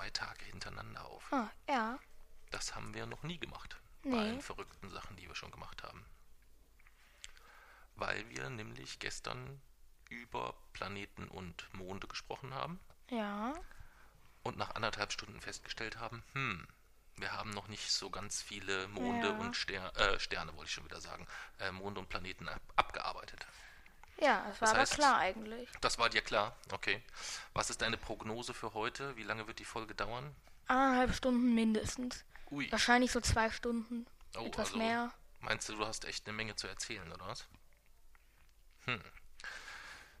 Zwei Tage hintereinander auf. Ah, ja. Das haben wir noch nie gemacht. Bei Nee. allen verrückten Sachen, die wir schon gemacht haben. Weil wir nämlich gestern über Planeten und Monde gesprochen haben Ja. und nach anderthalb Stunden festgestellt haben, hm, wir haben noch nicht so ganz viele Monde Ja. und Ster äh, Sterne, wollte ich schon wieder sagen, äh, Monde und Planeten ab abgearbeitet. Ja, das war Das aber heißt- klar eigentlich. Das war dir klar, okay. Was ist deine Prognose für heute? Wie lange wird die Folge dauern? Eineinhalb Stunden mindestens. Ui, Wahrscheinlich so zwei Stunden. Oh, etwas also- mehr. meinst du, du hast echt eine Menge zu erzählen, oder was? Hm.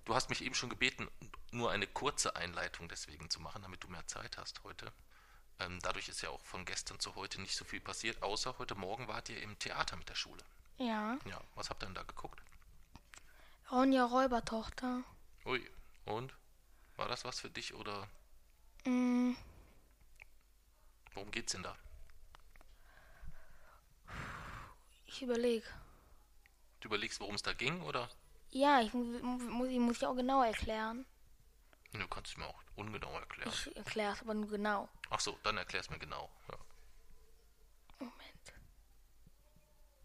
Du hast mich eben schon gebeten, nur eine kurze Einleitung deswegen zu machen, damit du mehr Zeit hast heute. Ähm, dadurch ist ja auch von gestern zu heute nicht so viel passiert, außer heute Morgen wart ihr im Theater mit der Schule. Ja. Ja, was habt ihr denn da geguckt? Ronja Räubertochter. Ui, und? War das was für dich oder Mm, worum geht's denn da? ich überlege. Du überlegst, worum es da ging, oder? Ja, ich mu- mu- muss, ich muss ich auch genau erklären. Du kannst es mir auch ungenau erklären. Ich erkläre es aber nur genau. Ach so, dann erklär's mir genau. Ja. Moment.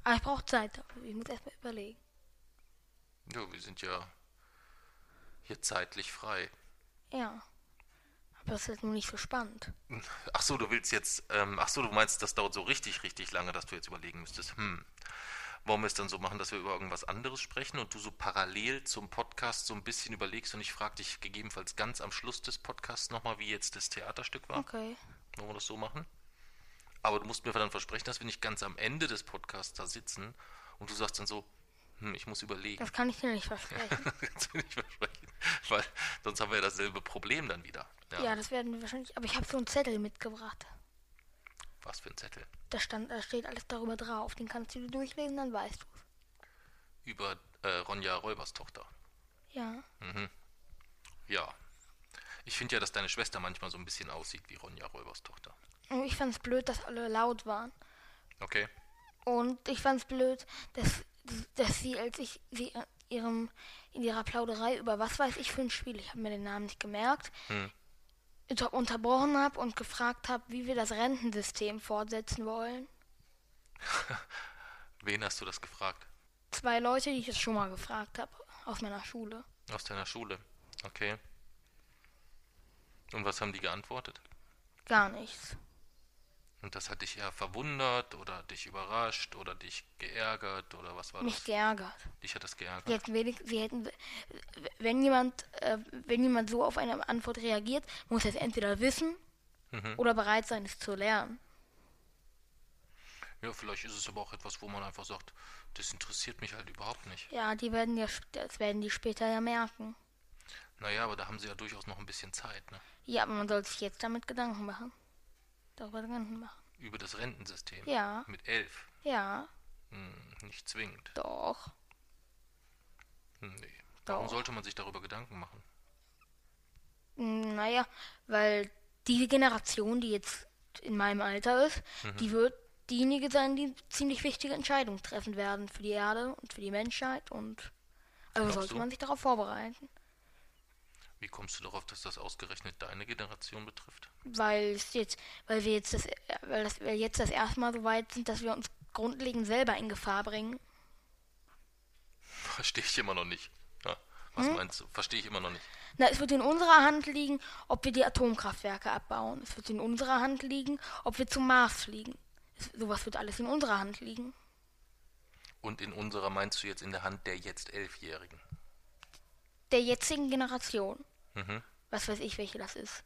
Aber ich brauche Zeit. Ich muss erstmal überlegen. Ja, wir sind ja hier zeitlich frei. Ja. Aber das ist jetzt nur nicht so spannend. Ach so, du willst jetzt, ähm, ach so, du meinst, das dauert so richtig, richtig lange, dass du jetzt überlegen müsstest, hm, wollen wir es dann so machen, dass wir über irgendwas anderes sprechen und du so parallel zum Podcast so ein bisschen überlegst und ich frage dich gegebenenfalls ganz am Schluss des Podcasts nochmal, wie jetzt das Theaterstück war? Okay. Wollen wir das so machen? Aber du musst mir dann versprechen, dass wir nicht ganz am Ende des Podcasts da sitzen und du sagst dann so, hm, ich muss überlegen. Das kann ich dir nicht versprechen. kannst du nicht versprechen, weil sonst haben wir ja dasselbe Problem dann wieder. Ja, ja, das werden wir wahrscheinlich. Aber ich habe so einen Zettel mitgebracht. Was für ein Zettel. Da, stand, da steht alles darüber drauf. Den kannst du dir durchlesen, dann weißt du Über äh, Ronja Räubers Tochter. Ja. Ja. Ich finde ja, dass deine Schwester manchmal so ein bisschen aussieht wie Ronja Räubers Tochter. Und ich fand es blöd, dass alle laut waren. Okay. Und ich fand es blöd, dass, dass sie, als ich sie in ihrem, in ihrer Plauderei über was weiß ich für ein Spiel, ich habe mir den Namen nicht gemerkt, Hm. unter- unterbrochen habe und gefragt habe, wie wir das Rentensystem fortsetzen wollen. Wen hast du das gefragt? Zwei Leute, die ich es schon mal gefragt habe, aus meiner Schule. Aus deiner Schule. Okay. Und was haben die geantwortet? Gar nichts. Und das hat dich eher verwundert oder dich überrascht oder dich geärgert oder was war Mich das? geärgert. Dich hat das geärgert? Sie hätten, wenig, sie hätten wenn jemand, äh, wenn jemand so auf eine Antwort reagiert, muss er es entweder wissen Mhm. oder bereit sein, es zu lernen. Ja, vielleicht ist es aber auch etwas, wo man einfach sagt, das interessiert mich halt überhaupt nicht. Ja, die werden ja, das werden die später ja merken. Naja, aber da haben sie ja durchaus noch ein bisschen Zeit, ne? Ja, aber man sollte sich jetzt damit Gedanken machen. Darüber Gedanken machen. Über das Rentensystem. Ja. Mit elf. Ja, Hm, nicht zwingend. doch. Hm, Nee. Warum Doch. sollte man sich darüber Gedanken machen? Hm, Naja, weil die Generation, die jetzt in meinem Alter ist, Mhm. die wird diejenige sein, die ziemlich wichtige Entscheidungen treffen werden für die Erde und für die Menschheit und also Glaubst sollte du? man sich darauf vorbereiten. Wie kommst du darauf, dass das ausgerechnet deine Generation betrifft? Weil es jetzt, weil wir jetzt das, weil das, wir jetzt das erste Mal so weit sind, dass wir uns grundlegend selber in Gefahr bringen. Verstehe ich immer noch nicht. Ja, was Hm? meinst du? Verstehe ich immer noch nicht. Na, es wird in unserer Hand liegen, ob wir die Atomkraftwerke abbauen. Es wird in unserer Hand liegen, ob wir zum Mars fliegen. Es, sowas wird alles in unserer Hand liegen. Und in unserer meinst du jetzt in der Hand der jetzt Elfjährigen? Der jetzigen Generation. Mhm. Was weiß ich, welche das ist.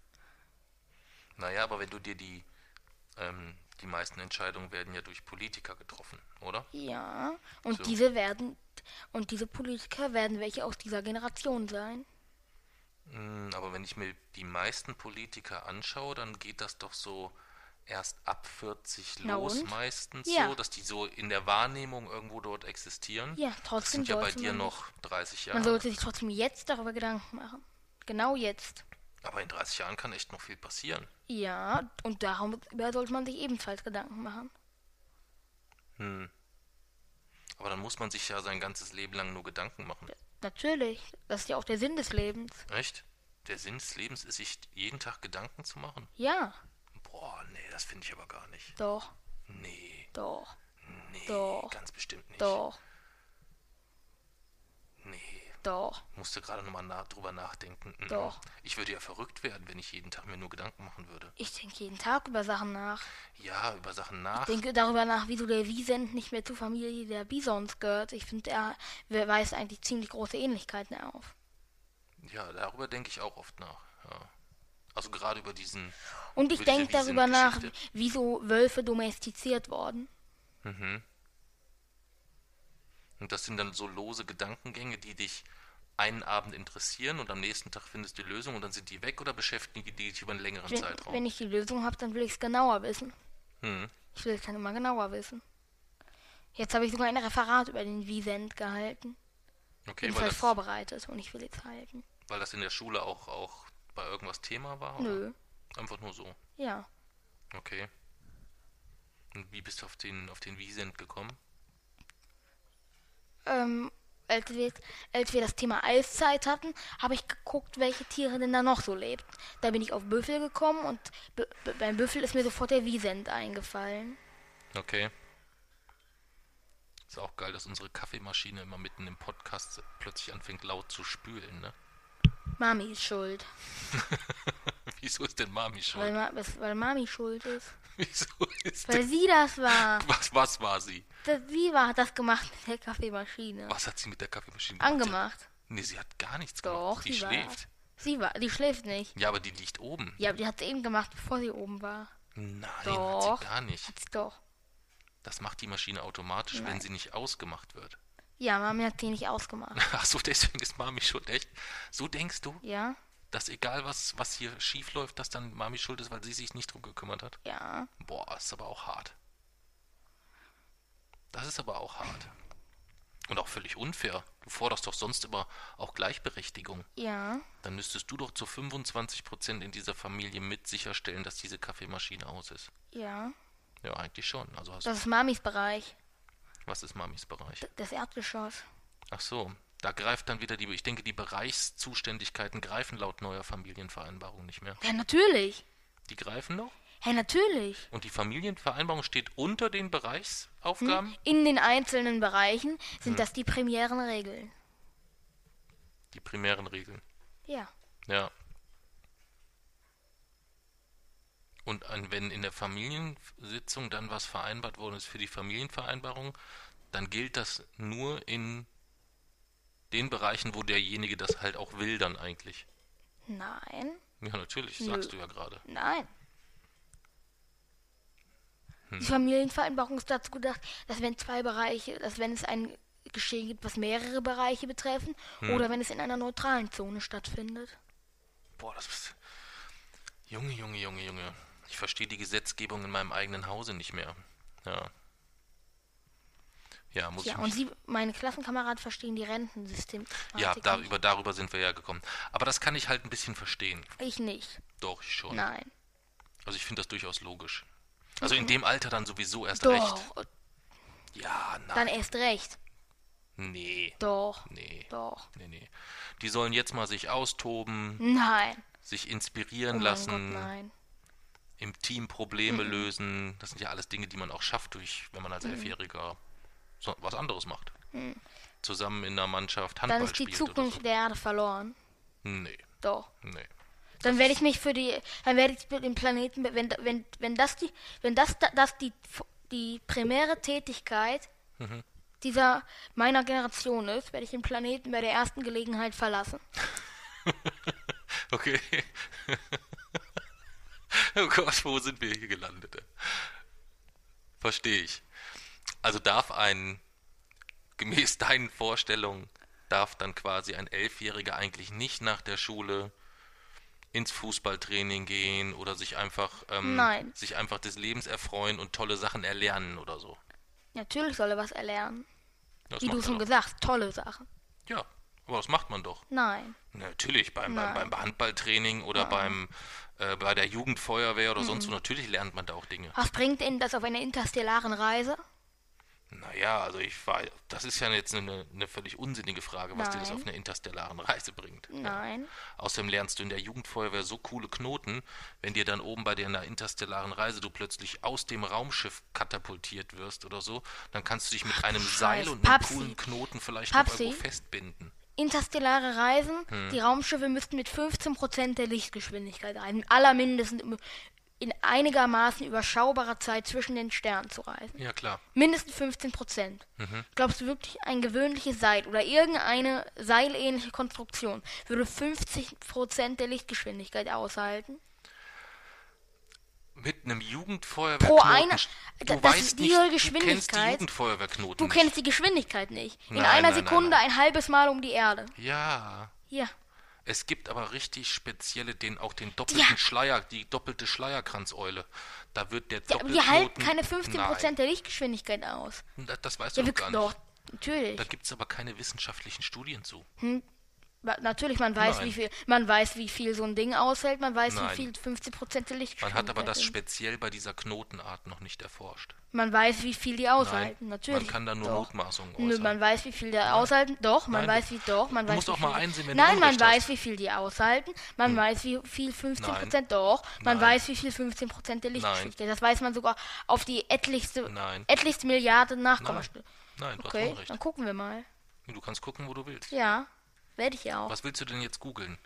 Naja, aber wenn du dir die ähm, die meisten Entscheidungen werden ja durch Politiker getroffen, oder? Ja. Und So. diese werden und diese Politiker werden welche aus dieser Generation sein. Mm, Aber wenn ich mir die meisten Politiker anschaue, dann geht das doch so erst ab 40 Na los und? meistens Ja. so, dass die so in der Wahrnehmung irgendwo dort existieren. Ja, das trotzdem sind ja bei dir man noch 30 Man Jahre. sollte sich trotzdem jetzt darüber Gedanken machen. Genau jetzt. Aber in 30 Jahren kann echt noch viel passieren. Ja, und darüber sollte man sich ebenfalls Gedanken machen. Hm. Aber dann muss man sich ja sein ganzes Leben lang nur Gedanken machen. Natürlich. Das ist ja auch der Sinn des Lebens. Echt? Der Sinn des Lebens ist, sich jeden Tag Gedanken zu machen? Ja, Boah, nee, das finde ich aber gar nicht. doch, Nee, doch, nee, Doch. ganz bestimmt nicht. doch, Nee, doch. musste gerade nochmal na drüber nachdenken. Mhm. Doch. Ich würde ja verrückt werden, wenn ich jeden Tag mir nur Gedanken machen würde. Ich denke jeden Tag über Sachen nach. Ja, über Sachen nach. Ich denke darüber nach, wieso der Wiesent nicht mehr zur Familie der Bisons gehört. Ich finde, er weist eigentlich ziemlich große Ähnlichkeiten auf. Ja, darüber denke ich auch oft nach. Ja. Also gerade über diesen. Und ich denke darüber nach, wieso Wölfe domestiziert wurden. Mhm. Und das sind dann so lose Gedankengänge, die dich einen Abend interessieren und am nächsten Tag findest du die Lösung und dann sind die weg oder beschäftigen die dich über einen längeren Wenn, Zeitraum? wenn ich die Lösung habe, dann will ich es genauer wissen. Hm. Ich will es dann immer genauer wissen. Jetzt habe ich sogar ein Referat über den Wiesent gehalten. Okay, Bin weil halt das, vorbereitet und ich will jetzt halten. weil das in der Schule auch, auch bei irgendwas Thema war? Oder? Nö, Einfach nur so. ja. Okay. Und wie bist du auf den, auf den Wiesent gekommen? Ähm, als wir, als wir das Thema Eiszeit hatten, habe ich geguckt, welche Tiere denn da noch so lebten. Da bin ich auf Büffel gekommen und beim Büffel ist mir sofort der Wiesent eingefallen. Okay. Ist auch geil, dass unsere Kaffeemaschine immer mitten im Podcast plötzlich anfängt laut zu spülen, ne? Mami ist schuld. Wieso ist denn Mami Weil, schuld? Ma was- weil Mami schuld ist. Wieso ist Weil denn... sie das war. Was, was war sie? Das, sie war, hat das gemacht mit der Kaffeemaschine. Was hat sie mit der Kaffeemaschine gemacht? Angemacht. Nee, sie hat gar nichts Doch, gemacht. Die sie war. schläft. Sie war, die schläft nicht. Ja, aber die liegt oben. Ja, aber die hat sie eben gemacht, bevor sie oben war. Nein, Doch. hat sie gar nicht. Hat sie doch. Das macht die Maschine automatisch, wenn Nein. sie nicht ausgemacht wird. Ja, Mami hat sie nicht ausgemacht. Ach so, deswegen ist Mami schuld, echt? So denkst du, Ja, dass egal was, was hier schief läuft, dass dann Mami schuld ist, weil sie sich nicht drum gekümmert hat? ja. Boah, ist aber auch hart. Das ist aber auch hart. Und auch völlig unfair. Du forderst doch sonst immer auch Gleichberechtigung. Ja, Dann müsstest du doch zu 25% in dieser Familie mit sicherstellen, dass diese Kaffeemaschine aus ist. ja. Ja, eigentlich schon. Also hast Das ist Mamis Bereich. was ist Mamis Bereich? Das Erdgeschoss. Ach so, da greift dann wieder die, ich denke, die Bereichszuständigkeiten greifen laut neuer Familienvereinbarung nicht mehr. Ja, natürlich. Die greifen noch? Ja, natürlich. Und die Familienvereinbarung steht unter den Bereichsaufgaben? In den einzelnen Bereichen sind Hm. das die primären Regeln. Die primären Regeln. Ja. Ja. Und an, wenn in der Familiensitzung dann was vereinbart worden ist für die Familienvereinbarung, dann gilt das nur in den Bereichen, wo derjenige das halt auch will, dann eigentlich. Nein. Ja, natürlich, Nö. sagst du ja gerade. Nein. Hm. Die Familienvereinbarung ist dazu gedacht, dass wenn zwei Bereiche, dass wenn es ein Geschehen gibt, was mehrere Bereiche betreffen, Hm. oder wenn es in einer neutralen Zone stattfindet. Boah, das ist. Junge, Junge, Junge, Junge. Ich verstehe die Gesetzgebung in meinem eigenen Hause nicht mehr. Ja. Ja, muss Ja, ich und sie, meine Klassenkameraden verstehen die Rentensystem. Ja, darüber, darüber sind wir ja gekommen. Aber das kann ich halt ein bisschen verstehen. Ich nicht. Doch, ich schon. Nein. Also ich finde das durchaus logisch. Also in dem Alter dann sowieso erst Doch. recht. Ja, Dann nein. erst recht. Nee. Doch. Nee. Doch. Nee, nee. Die sollen jetzt mal sich austoben, Nein. sich Oh inspirieren mein lassen, Gott, nein. im Team Probleme lösen. Das sind ja alles Dinge, die man auch schafft, durch, wenn man als Mhm. Elfjähriger so, was anderes macht. Zusammen in einer Mannschaft Dann Handball ist die Zukunft der Erde verloren. so. Nee, Doch. nee. Dann werde ich mich für die, dann werde ich für den Planeten, wenn, wenn, wenn das die, wenn das, das die, die primäre Tätigkeit Mhm. dieser, meiner Generation ist, werde ich den Planeten bei der ersten Gelegenheit verlassen. Okay. oh Gott, wo sind wir hier gelandet? Verstehe ich. Also darf ein, gemäß deinen Vorstellungen, darf dann quasi ein Elfjähriger eigentlich nicht nach der Schule ins Fußballtraining gehen oder sich einfach, ähm, Nein. sich einfach des Lebens erfreuen und tolle Sachen erlernen oder so. Natürlich soll er was erlernen. Das Wie du schon gesagt hast, tolle Sachen. Ja, aber das macht man doch. Nein. Natürlich, beim, beim, Nein. beim Handballtraining oder beim äh, bei der Jugendfeuerwehr oder sonst wo, natürlich lernt man da auch Dinge. Was bringt Ihnen das auf einer interstellaren Reise? Naja, also ich war, das ist ja jetzt eine, eine völlig unsinnige Frage, was dir das auf einer interstellaren Reise bringt. Nein. Außerdem lernst du in der Jugendfeuerwehr so coole Knoten, wenn dir dann oben bei der einer interstellaren Reise du plötzlich aus dem Raumschiff katapultiert wirst oder so, dann kannst du dich mit einem Seil und einem Papsi. coolen Knoten vielleicht noch Papsi. irgendwo festbinden. Interstellare Reisen, Hm. die Raumschiffe müssten mit 15% der Lichtgeschwindigkeit reisen. Allermindestens in einigermaßen überschaubarer Zeit zwischen den Sternen zu reisen. Ja, klar. Mindestens 15 Prozent. Mhm. Glaubst du wirklich, ein gewöhnliches Seil oder irgendeine seilähnliche Konstruktion würde 50 Prozent der Lichtgeschwindigkeit aushalten? Mit einem Jugendfeuerwehrknoten. Pro einer- Du das ist weißt die nicht, du kennst die Geschwindigkeit. Jugendfeuerwehrknoten Du kennst die Geschwindigkeit nicht. In Nein, einer nein, Sekunde nein. ein halbes Mal um die Erde. Ja, Hier. Es gibt aber richtig spezielle, den auch den doppelten Ja. Schleier, die doppelte Schleierkranzäule. Da wird der Ja, aber Doppelknoten... die halten keine 15 Nein, Prozent der Lichtgeschwindigkeit aus. das, das weißt du Ja, doch wir, gar doch, nicht. natürlich. Da gibt es aber keine wissenschaftlichen Studien zu. Wa- Natürlich, man weiß, Nein. wie viel, man weiß, wie viel so ein Ding aushält, man weiß, Nein. wie viel 50 Prozent der Man Lichtgeschwindigkeit hat aber das speziell bei dieser Knotenart noch nicht erforscht. Man weiß, wie viel die aushalten, Nein, natürlich. man kann da nur doch. Mutmaßungen Nö, äußern. man weiß, wie viel die aushalten. Doch, man Nein, weiß, wie doch, man du weiß, musst wie auch mal einsehen, wenn du Nein, man Unrecht weiß, hast. Hm. wie viel die aushalten. Man weiß, wie viel 15 Nein. Prozent. Doch, man Nein. weiß, wie viel 15 Prozent der Nein. Lichtgeschwindigkeit. Das weiß man sogar auf die etlichste, etlichste Milliarde Nachkommastelle. Nein, du hast Okay, Unrecht. dann gucken wir mal. Du kannst gucken, wo du willst. Ja, werde ich ja auch. Was willst du denn jetzt googeln?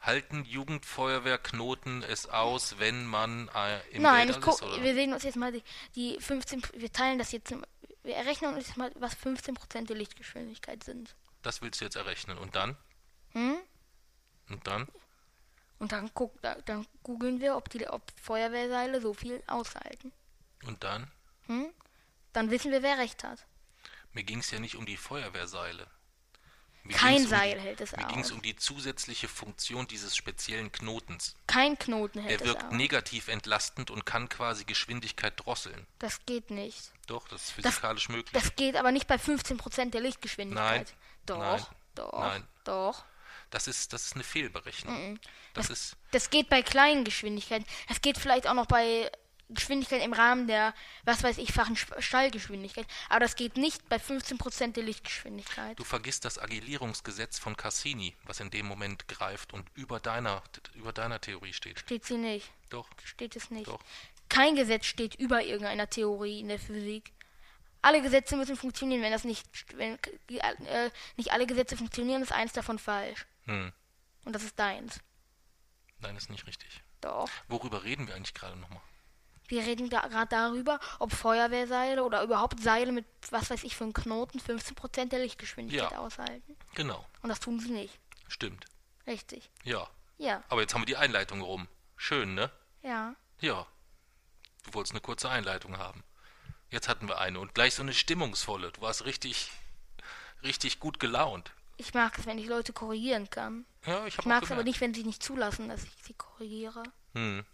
Halten Jugendfeuerwehrknoten es aus, wenn man äh, im Nein, ich guck, ist? Oder? wir sehen uns jetzt mal die, die 15, wir teilen das jetzt, wir errechnen uns jetzt mal, was 15% der Lichtgeschwindigkeit sind. Das willst du jetzt errechnen. Und dann? Hm? Und dann? Und dann guck, da, dann googeln wir, ob die ob Feuerwehrseile so viel aushalten. Und dann? Dann wissen wir, wer recht hat. Mir ging es ja nicht um die Feuerwehrseile. Mir Kein um Seil die, hält es Mir ging es aus. um die zusätzliche Funktion dieses speziellen Knotens. Kein Knoten Er hält es wirkt aus. negativ entlastend und kann quasi Geschwindigkeit drosseln. Das geht nicht. Doch, das ist Das- physikalisch möglich. Das geht aber nicht bei 15% der Lichtgeschwindigkeit. Nein. Doch, Nein. doch, Nein. doch. Das ist, das ist eine Fehlberechnung. Das ist, Das geht bei kleinen Geschwindigkeiten. Das geht vielleicht auch noch bei Geschwindigkeit im Rahmen der, was weiß ich, fachen Sch- Schallgeschwindigkeit. Aber das geht nicht bei 15% der Lichtgeschwindigkeit. du vergisst das Agilierungsgesetz von Cassini, was in dem Moment greift und über deiner, über deiner Theorie steht. Steht sie nicht. Doch, Steht es nicht. Doch. Kein Gesetz steht über irgendeiner Theorie in der Physik. Alle Gesetze müssen funktionieren. Wenn das nicht, wenn äh, nicht alle Gesetze funktionieren, ist eins davon falsch. hm. Und das ist deins. nein, ist nicht richtig. Doch. Worüber reden wir eigentlich gerade nochmal? Wir reden da gerade darüber, ob Feuerwehrseile oder überhaupt Seile mit, was weiß ich, für einen Knoten 15% der Lichtgeschwindigkeit Ja. aushalten. Genau, Und das tun sie nicht. stimmt. Richtig. Ja, Ja. aber jetzt haben wir die Einleitung rum. Schön, ne? Ja. Ja. Du wolltest eine kurze Einleitung haben. Jetzt hatten wir eine und gleich so eine stimmungsvolle. Du warst richtig, richtig gut gelaunt. Ich mag es, wenn ich Leute korrigieren kann. Ja, ich Ich mag es aber nicht, wenn sie nicht zulassen, dass ich sie korrigiere. Hm.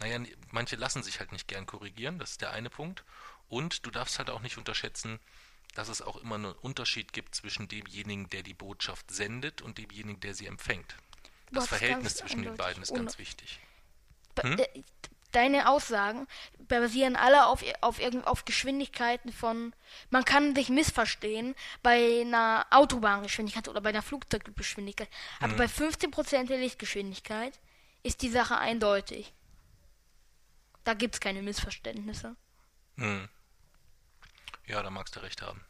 Naja, manche lassen sich halt nicht gern korrigieren, das ist der eine Punkt. Und du darfst halt auch nicht unterschätzen, dass es auch immer einen Unterschied gibt zwischen demjenigen, der die Botschaft sendet und demjenigen, der sie empfängt. Das es Verhältnis zwischen den beiden ist ohne- ganz wichtig. Hm? äh, Deine Aussagen basieren alle auf, auf, irgend- auf Geschwindigkeiten von. Man kann sich missverstehen bei einer Autobahngeschwindigkeit oder bei einer Flugzeuggeschwindigkeit. Aber Hm. bei 15% der Lichtgeschwindigkeit ist die Sache eindeutig. Da gibt es keine Missverständnisse. Hm. Ja, da magst du recht haben.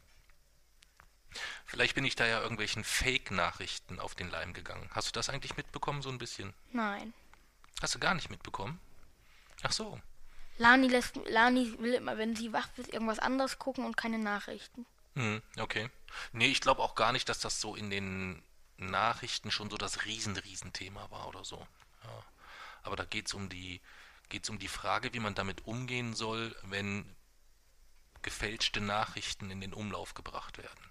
Vielleicht bin ich da ja irgendwelchen Fake-Nachrichten auf den Leim gegangen. Hast du das eigentlich mitbekommen, so ein bisschen? Nein. Hast du gar nicht mitbekommen? Ach so. Lani, lässt, Lani will immer, wenn sie wach wird, irgendwas anderes gucken und keine Nachrichten. Hm, okay. Nee, ich glaube auch gar nicht, dass das so in den Nachrichten schon so das riesen, riesen Thema war oder so. Ja. Aber da geht es um die geht's um die Frage, wie man damit umgehen soll, wenn gefälschte Nachrichten in den Umlauf gebracht werden.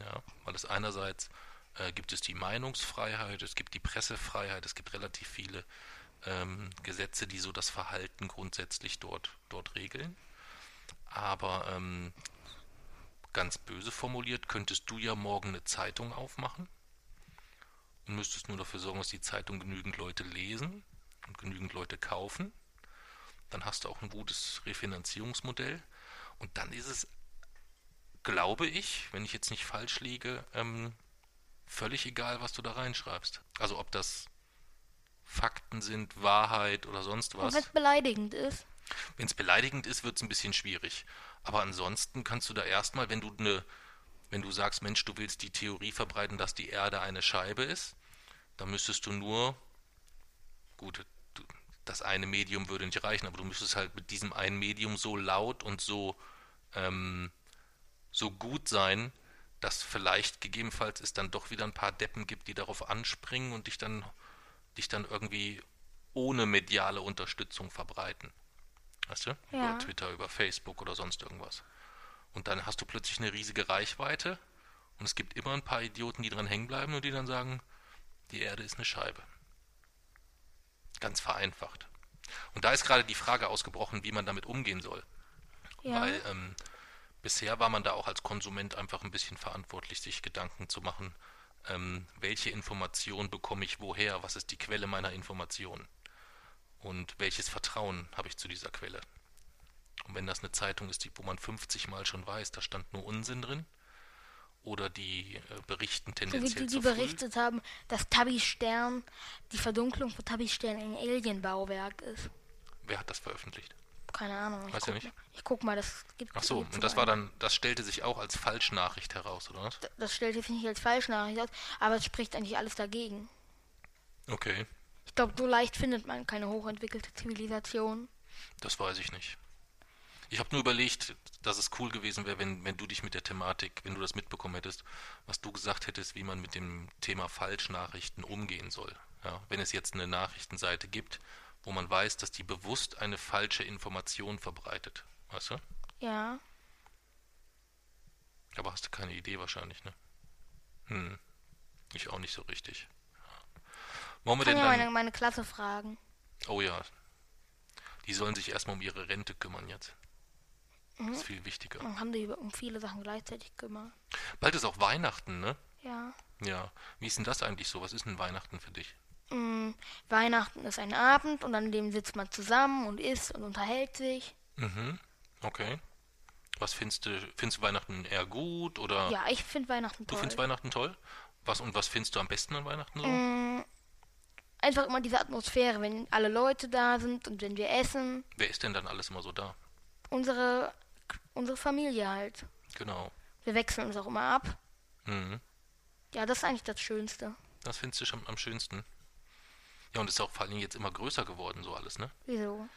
Ja, weil es einerseits äh, gibt es die Meinungsfreiheit, es gibt die Pressefreiheit, es gibt relativ viele ähm, Gesetze, die so das Verhalten grundsätzlich dort, dort regeln. Aber ähm, ganz böse formuliert, könntest du ja morgen eine Zeitung aufmachen und müsstest nur dafür sorgen, dass die Zeitung genügend Leute lesen und genügend Leute kaufen. Dann hast du auch ein gutes Refinanzierungsmodell. Und dann ist es, glaube ich, wenn ich jetzt nicht falsch liege, ähm, völlig egal, was du da reinschreibst. Also ob das Fakten sind, Wahrheit oder sonst was. Wenn es beleidigend ist. Wenn es beleidigend ist, wird es ein bisschen schwierig. Aber ansonsten kannst du da erstmal, wenn du eine, wenn du sagst, Mensch, du willst die Theorie verbreiten, dass die Erde eine Scheibe ist, dann müsstest du nur, gut, das eine Medium würde nicht reichen, aber du müsstest halt mit diesem einen Medium so laut und so, ähm, so gut sein, dass vielleicht gegebenenfalls es dann doch wieder ein paar Deppen gibt, die darauf anspringen und dich dann, dich dann irgendwie ohne mediale Unterstützung verbreiten. Weißt du? Ja. Über Twitter, über Facebook oder sonst irgendwas. Und dann hast du plötzlich eine riesige Reichweite und es gibt immer ein paar Idioten, die dran hängen bleiben und die dann sagen, die Erde ist eine Scheibe. Ganz vereinfacht. Und da ist gerade die Frage ausgebrochen, wie man damit umgehen soll. Ja. Weil ähm, bisher war man da auch als Konsument einfach ein bisschen verantwortlich, sich Gedanken zu machen, ähm, welche Information bekomme ich woher, was ist die Quelle meiner Informationen und welches Vertrauen habe ich zu dieser Quelle. Und wenn das eine Zeitung ist, die, wo man 50 Mal schon weiß, da stand nur Unsinn drin, oder die äh, berichten tendenziell so wie die, die berichtet haben, dass Tabby-Stern, die Verdunklung von Tabby-Stern ein Alien-Bauwerk ist. Wer hat das veröffentlicht? Keine Ahnung. Weiß ja nicht. Mal, ich guck mal, das gibt Ach so, und das war dann, das stellte sich auch als Falschnachricht heraus, oder was? Das, das stellte sich nicht als Falschnachricht aus, aber es spricht eigentlich alles dagegen. Okay. Ich glaube, so leicht findet man keine hochentwickelte Zivilisation. Das weiß ich nicht. Ich habe nur überlegt, dass es cool gewesen wäre, wenn, wenn du dich mit der Thematik, wenn du das mitbekommen hättest, was du gesagt hättest, wie man mit dem Thema Falschnachrichten umgehen soll. Ja, wenn es jetzt eine Nachrichtenseite gibt, wo man weiß, dass die bewusst eine falsche Information verbreitet. Weißt du? Ja. Aber hast du keine Idee wahrscheinlich, ne? Hm. Ich auch nicht so richtig. Wollen wir Kann denn ja meine, meine Klasse fragen. Oh ja. Die sollen sich erstmal um ihre Rente kümmern jetzt. Mhm. Das ist viel wichtiger. Dann haben die um viele Sachen gleichzeitig kümmern. Bald ist auch Weihnachten, ne? Ja. Ja. Wie ist denn das eigentlich so? Was ist denn Weihnachten für dich? Mhm. Weihnachten ist ein Abend und an dem sitzt man zusammen und isst und unterhält sich. Mhm. Okay. Was findest du, findest du Weihnachten eher gut oder? Ja, ich finde Weihnachten toll. Du findest Weihnachten toll? Was und was findest du am besten an Weihnachten so? Mhm. Einfach immer diese Atmosphäre, wenn alle Leute da sind und wenn wir essen. Wer ist denn dann alles immer so da? Unsere unsere Familie halt. Genau. Wir wechseln uns auch immer ab. Mhm. Ja, das ist eigentlich das Schönste. Das findest du schon am schönsten. Ja, und ist auch vor allem jetzt immer größer geworden, so alles, ne? Wieso?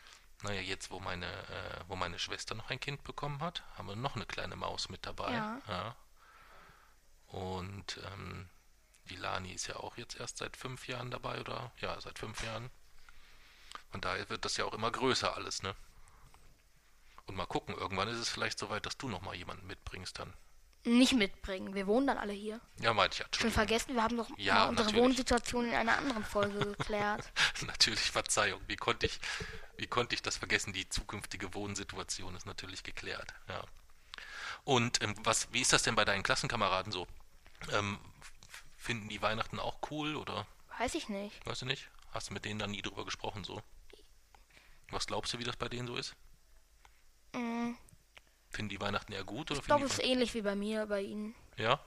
Naja, jetzt, wo meine, äh, wo meine Schwester noch ein Kind bekommen hat, haben wir noch eine kleine Maus mit dabei. Ja. ja. Und ähm, die Lani ist ja auch jetzt erst seit fünf Jahren dabei, oder? Ja, seit fünf Jahren. Von daher wird das ja auch immer größer alles, ne? Und mal gucken, irgendwann ist es vielleicht soweit, dass du nochmal jemanden mitbringst dann. Nicht mitbringen, wir wohnen dann alle hier. Ja, meinte ich ja. Schon vergessen, wir haben noch ja, unsere natürlich. Wohnsituation in einer anderen Folge geklärt. natürlich, Verzeihung. Wie konnte, ich, wie konnte ich das vergessen? Die zukünftige Wohnsituation ist natürlich geklärt. Ja. Und ähm, was, wie ist das denn bei deinen Klassenkameraden so? Ähm, finden die Weihnachten auch cool oder? Weiß ich nicht. Weißt du nicht? Hast du mit denen dann nie drüber gesprochen so? Was glaubst du, wie das bei denen so ist? Mhm. Finden die Weihnachten eher gut? Oder ich glaube, es ist ähnlich wie bei mir, bei ihnen. Ja?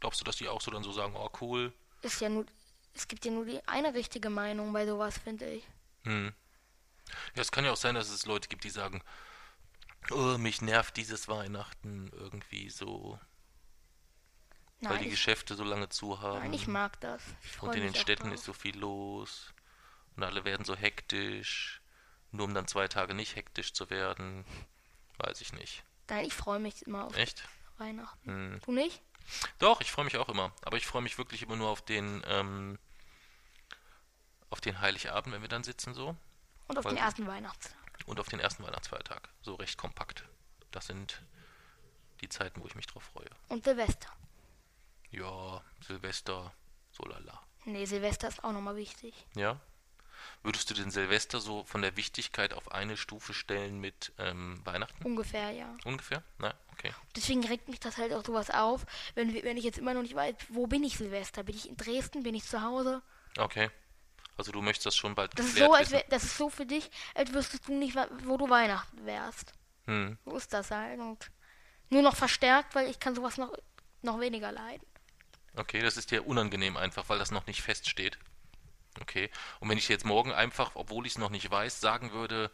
Glaubst du, dass die auch so dann so sagen, oh cool? Ist ja nur, es gibt ja nur die eine richtige Meinung bei sowas, finde ich. Hm. Ja, es kann ja auch sein, dass es Leute gibt, die sagen, oh, mich nervt dieses Weihnachten irgendwie so. Nein, weil die ich, Geschäfte so lange zu haben. Nein, ich mag das. Ich und in den Städten ist so viel los. Und alle werden so hektisch. Nur um dann zwei Tage nicht hektisch zu werden. Weiß ich nicht. Nein, ich freue mich immer auf Echt? Weihnachten. Hm. Du nicht? Doch, ich freue mich auch immer. Aber ich freue mich wirklich immer nur auf den, ähm, auf den Heiligabend, wenn wir dann sitzen so. Und auf Weil, den ersten Weihnachtstag. Und auf den ersten Weihnachtsfeiertag. So recht kompakt. Das sind die Zeiten, wo ich mich drauf freue. Und Silvester. Ja, Silvester, so lala. Nee, Silvester ist auch nochmal wichtig. Ja? Würdest du den Silvester so von der Wichtigkeit auf eine Stufe stellen mit ähm, Weihnachten? Ungefähr, ja. Ungefähr? Na, okay. Deswegen regt mich das halt auch sowas auf, wenn, wenn ich jetzt immer noch nicht weiß, wo bin ich Silvester? Bin ich in Dresden? Bin ich zu Hause? Okay. Also du möchtest das schon bald Das ist so, als wär, das ist so für dich, als wüsstest du nicht, wo du Weihnachten wärst. Hm. So ist das halt. Und nur noch verstärkt, weil ich kann sowas noch, noch weniger leiden. Okay, das ist dir unangenehm einfach, weil das noch nicht feststeht. Okay. Und wenn ich jetzt morgen einfach, obwohl ich es noch nicht weiß, sagen würde,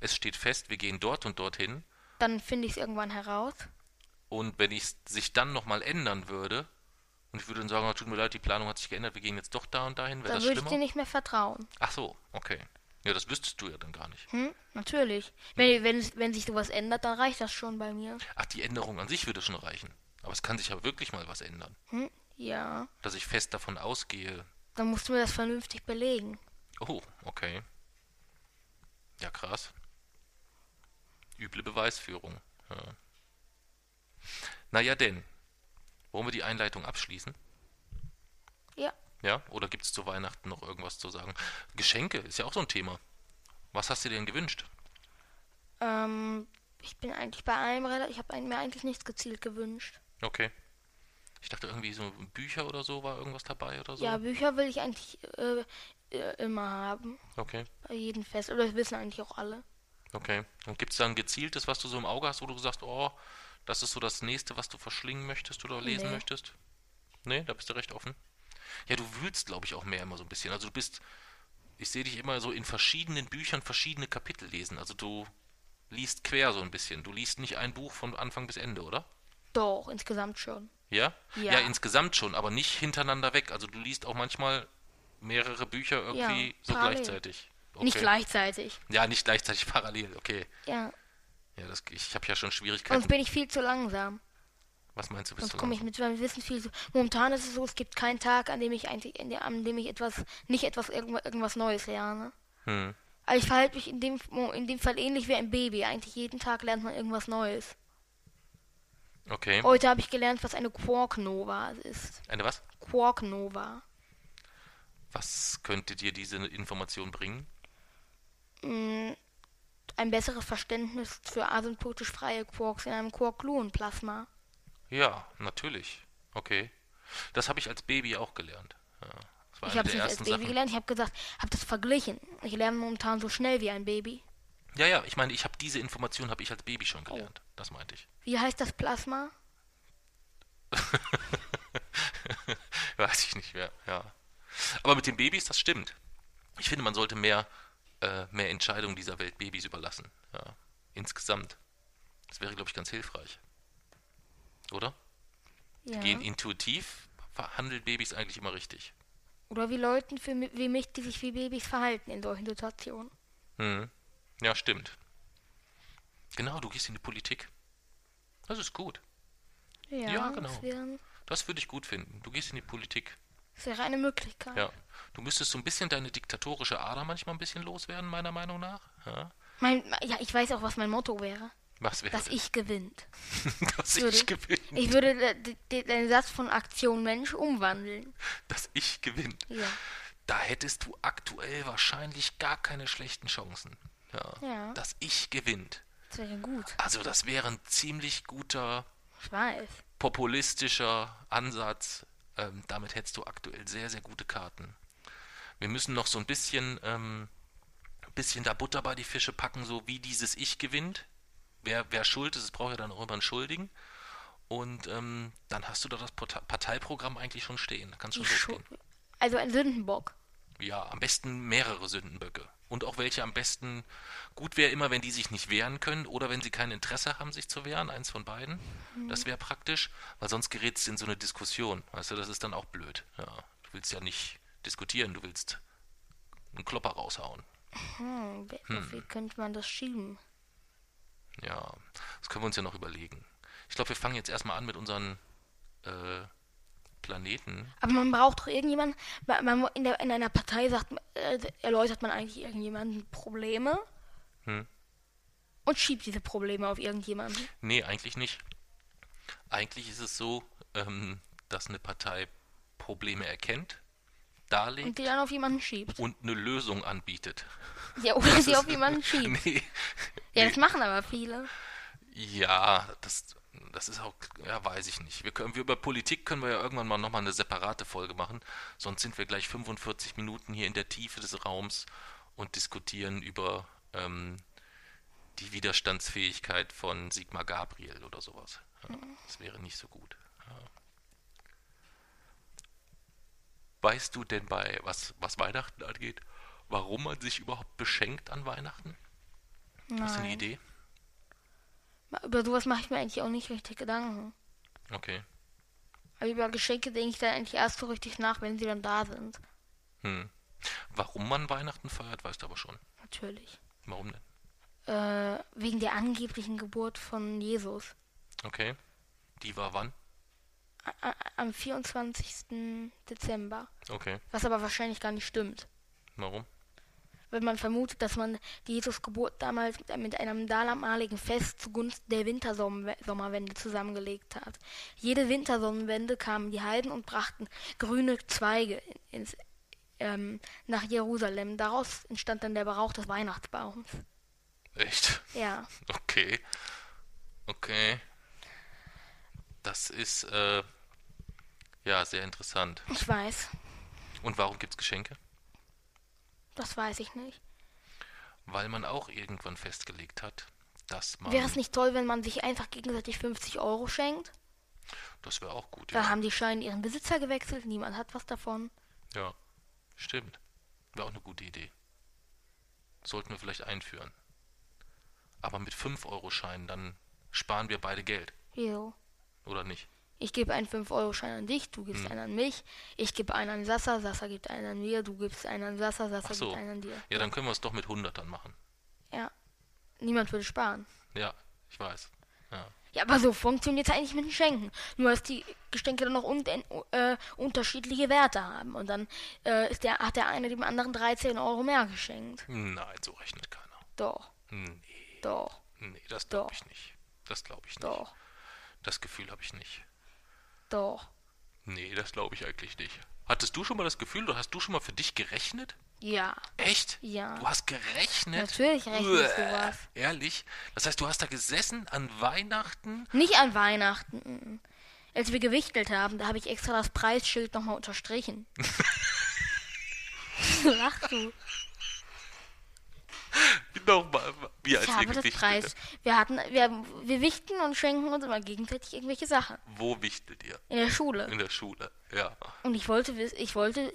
es steht fest, wir gehen dort und dorthin, Dann finde ich es irgendwann heraus. und wenn ich sich dann nochmal ändern würde, und ich würde dann sagen, oh, tut mir leid, die Planung hat sich geändert, wir gehen jetzt doch da und dahin, wäre Dann das würde ich dir schlimmer? nicht mehr vertrauen. Ach so, okay. Ja, das wüsstest du ja dann gar nicht. Hm? Natürlich. Wenn, wenn, es- wenn sich sowas ändert, dann reicht das schon bei mir. Ach, die Änderung an sich würde schon reichen. Aber es kann sich ja wirklich mal was ändern. Hm? Ja. Dass ich fest davon ausgehe, Dann musst du mir das vernünftig belegen. Oh, okay. Ja, krass. Üble Beweisführung. Ja. Naja, denn. Wollen wir die Einleitung abschließen? Ja. Ja? Oder gibt es zu Weihnachten noch irgendwas zu sagen? Geschenke ist ja auch so ein Thema. Was hast du dir denn gewünscht? Ähm, ich bin eigentlich bei allem relativ. Ich habe mir eigentlich nichts gezielt gewünscht. Okay. Ich dachte irgendwie so Bücher oder so war irgendwas dabei oder so. Ja, Bücher will ich eigentlich äh, äh, immer haben. Okay, Bei jedem Fest. Oder das wissen eigentlich auch alle. okay. Und gibt es da ein gezieltes, was du so im Auge hast, wo du sagst, oh, das ist so das nächste, was du verschlingen möchtest oder lesen Nee. möchtest? Nee, da bist du recht offen. Ja, du wühlst, glaube ich, auch mehr immer so ein bisschen. Also du bist, ich sehe dich immer so in verschiedenen Büchern verschiedene Kapitel lesen. Also du liest quer so ein bisschen. Du liest nicht ein Buch von Anfang bis Ende, oder? Doch, insgesamt schon. Ja? Ja. insgesamt schon, aber nicht hintereinander weg. Also du liest auch manchmal mehrere Bücher irgendwie Ja, so parallel. gleichzeitig. Nicht Okay. gleichzeitig. Ja, nicht gleichzeitig parallel, okay. Ja. Ja, das, ich habe ja schon Schwierigkeiten. Sonst bin ich viel zu langsam. Was meinst du, bist Sonst komme ich mit meinem Wissen viel zu. Momentan ist es so, es gibt keinen Tag, an dem ich eigentlich, an dem ich etwas, nicht etwas irgendwas, irgendwas Neues lerne. Hm. Aber ich verhalte mich in dem, in dem Fall ähnlich wie ein Baby. Eigentlich jeden Tag lernt man irgendwas Neues. Okay. Heute habe ich gelernt, was eine Quark-Nova ist. Eine was? Quark-Nova. Was könnte dir diese Information bringen? Mm, Ein besseres Verständnis für asymptotisch freie Quarks in einem Quark-Gluon-Plasma. Ja, natürlich. Okay. Das habe ich als Baby auch gelernt. Ja, Ich habe es nicht als Baby Sachen. gelernt, ich habe gesagt, habe das verglichen. Ich lerne momentan so schnell wie ein Baby. Ja, ja, ich meine, ich habe diese Information habe ich als Baby Oh. schon gelernt. Das meinte ich. Wie heißt das Plasma? Weiß ich nicht mehr, ja. Aber mit den Babys, das stimmt. Ich finde, man sollte mehr, äh, mehr Entscheidungen dieser Welt Babys überlassen. Ja. Insgesamt. Das wäre, glaube ich, ganz hilfreich. Oder? Ja. Gehen intuitiv, handeln Babys eigentlich immer richtig. Oder wie Leuten für, wie mich, die sich wie Babys verhalten in solchen Situationen. Mhm. Ja, stimmt. Genau, du gehst in die Politik. Das ist gut. Ja, Ja, genau. Das würde ich gut finden. Du gehst in die Politik. das wäre eine Möglichkeit. Ja. Du müsstest so ein bisschen deine diktatorische Ader manchmal ein bisschen loswerden, meiner Meinung nach. Ja. Mein, ja, ich weiß auch, was mein Motto wäre. Was wäre Dass ich gewinnt. dass würde- ich gewinne. Ich würde de- de- de- den Satz von Aktion Mensch umwandeln. Dass ich gewinne. Ja. Da hättest du aktuell wahrscheinlich gar keine schlechten Chancen. Ja. Ja. Dass ich gewinnt. Das wäre gut. Also das wäre ein ziemlich guter populistischer Ansatz. Ähm, damit hättest du aktuell sehr, sehr gute Karten. Wir müssen noch so ein bisschen, ähm, bisschen da Butter bei die Fische packen, so wie dieses Ich gewinnt. Wer, wer schuld ist, es braucht ja dann auch immer einen Schuldigen. Und ähm, dann hast du da das Parteiprogramm eigentlich schon stehen. Da kannst Schu losgehen. also ein Sündenbock. Ja, am besten mehrere Sündenböcke. Und auch welche am besten gut wäre immer, wenn die sich nicht wehren können oder wenn sie kein Interesse haben, sich zu wehren. Eins von beiden. Das wäre praktisch, weil sonst gerät es in so eine Diskussion. Weißt du, das ist dann auch blöd. Ja, du willst ja nicht diskutieren, du willst einen Klopper raushauen. Hm, wie, wie könnte man das schieben? Ja, das können wir uns ja noch überlegen. Ich glaube, wir fangen jetzt erstmal an mit unseren äh, Planeten. Aber man braucht doch irgendjemanden, man, man, in, der, in einer Partei sagt, äh, erläutert man eigentlich irgendjemanden Probleme. Hm. und schiebt diese Probleme auf irgendjemanden. Nee, eigentlich nicht. Eigentlich ist es so, ähm, dass eine Partei Probleme erkennt, darlegt Und die dann auf jemanden schiebt. und eine Lösung anbietet. Ja, oder Das sie auf jemanden schiebt. Nee. Ja, nee. das machen aber viele. Ja, das, das ist auch, ja, weiß ich nicht. Wir können, wir über Politik können wir ja irgendwann mal nochmal eine separate Folge machen. Sonst sind wir gleich 45 Minuten hier in der Tiefe des Raums und diskutieren über ähm, die Widerstandsfähigkeit von Sigmar Gabriel oder sowas. Ja, das wäre nicht so gut. Ja. Weißt du denn bei, was, was Weihnachten angeht, warum man sich überhaupt beschenkt an Weihnachten? Hast du eine Nein. Idee? Über sowas mache ich mir eigentlich auch nicht richtig Gedanken. Okay. Aber über Geschenke denke ich dann eigentlich erst so richtig nach, wenn sie dann da sind. Hm. Warum man Weihnachten feiert, weißt du aber schon. Natürlich. Warum denn? Äh, wegen der angeblichen Geburt von Jesus. Okay. Die war wann? A am 24. Dezember. Okay. Was aber wahrscheinlich gar nicht stimmt. Warum? Weil man vermutet, dass man die Jesus-Geburt damals mit, einem damaligen Fest zugunsten der Wintersommerwende zusammengelegt hat. Jede Wintersonnenwende kamen die Heiden und brachten grüne Zweige ins, ähm, nach Jerusalem. Daraus entstand dann der Brauch des Weihnachtsbaums. Echt? Ja, Okay. Okay. Das ist, äh, ja, sehr interessant. ich weiß. Und warum gibt's Geschenke? Das weiß ich nicht. Weil man auch irgendwann festgelegt hat, dass man. Wäre es nicht toll, wenn man sich einfach gegenseitig 50 Euro schenkt? Das wäre auch gut, Dann ja. haben die Scheine ihren Besitzer gewechselt, niemand hat was davon. Ja. Stimmt. Wäre auch eine gute Idee. Sollten wir vielleicht einführen. Aber mit 5-Euro-Scheinen, dann sparen wir beide Geld. Wieso? Oder nicht? Ich gebe einen 5-Euro-Schein an dich, du Hm. gibst einen an mich, ich gebe einen an Sassa, Sassa gibt einen an mir, du gibst einen an Sassa Ach so. gibt einen an dir. Ja, dann können wir es doch mit 100 dann machen. Ja. Niemand würde sparen. Ja, ich weiß. Ja. Ja, aber so funktioniert es eigentlich mit den Schenken. Nur, dass die Geschenke dann noch un äh, unterschiedliche Werte haben. Und dann äh, ist der, hat der eine dem anderen 13 Euro mehr geschenkt. Nein, so rechnet keiner. Doch, Nee, doch, nee, das glaube ich nicht. Das glaube ich nicht. doch, Das Gefühl habe ich nicht. Doch. Nee, das glaube ich eigentlich nicht. Hattest du schon mal das Gefühl, oder hast du schon mal für dich gerechnet? Ja, Echt? Ja. Du hast gerechnet? Natürlich rechnest du Uäh, was. Ehrlich? Das heißt, du hast da gesessen an Weihnachten? nicht an Weihnachten. Als wir gewichtelt haben, da habe ich extra das Preisschild nochmal unterstrichen. Lachst du? Nochmal, wie als Ich ihr habe das gewichtet Preis. habt. Wir hatten, wir, wir wichten und schenken uns immer gegenseitig irgendwelche Sachen. Wo wichtet ihr? In der Schule. In der Schule, ja. Und ich wollte ich wollte,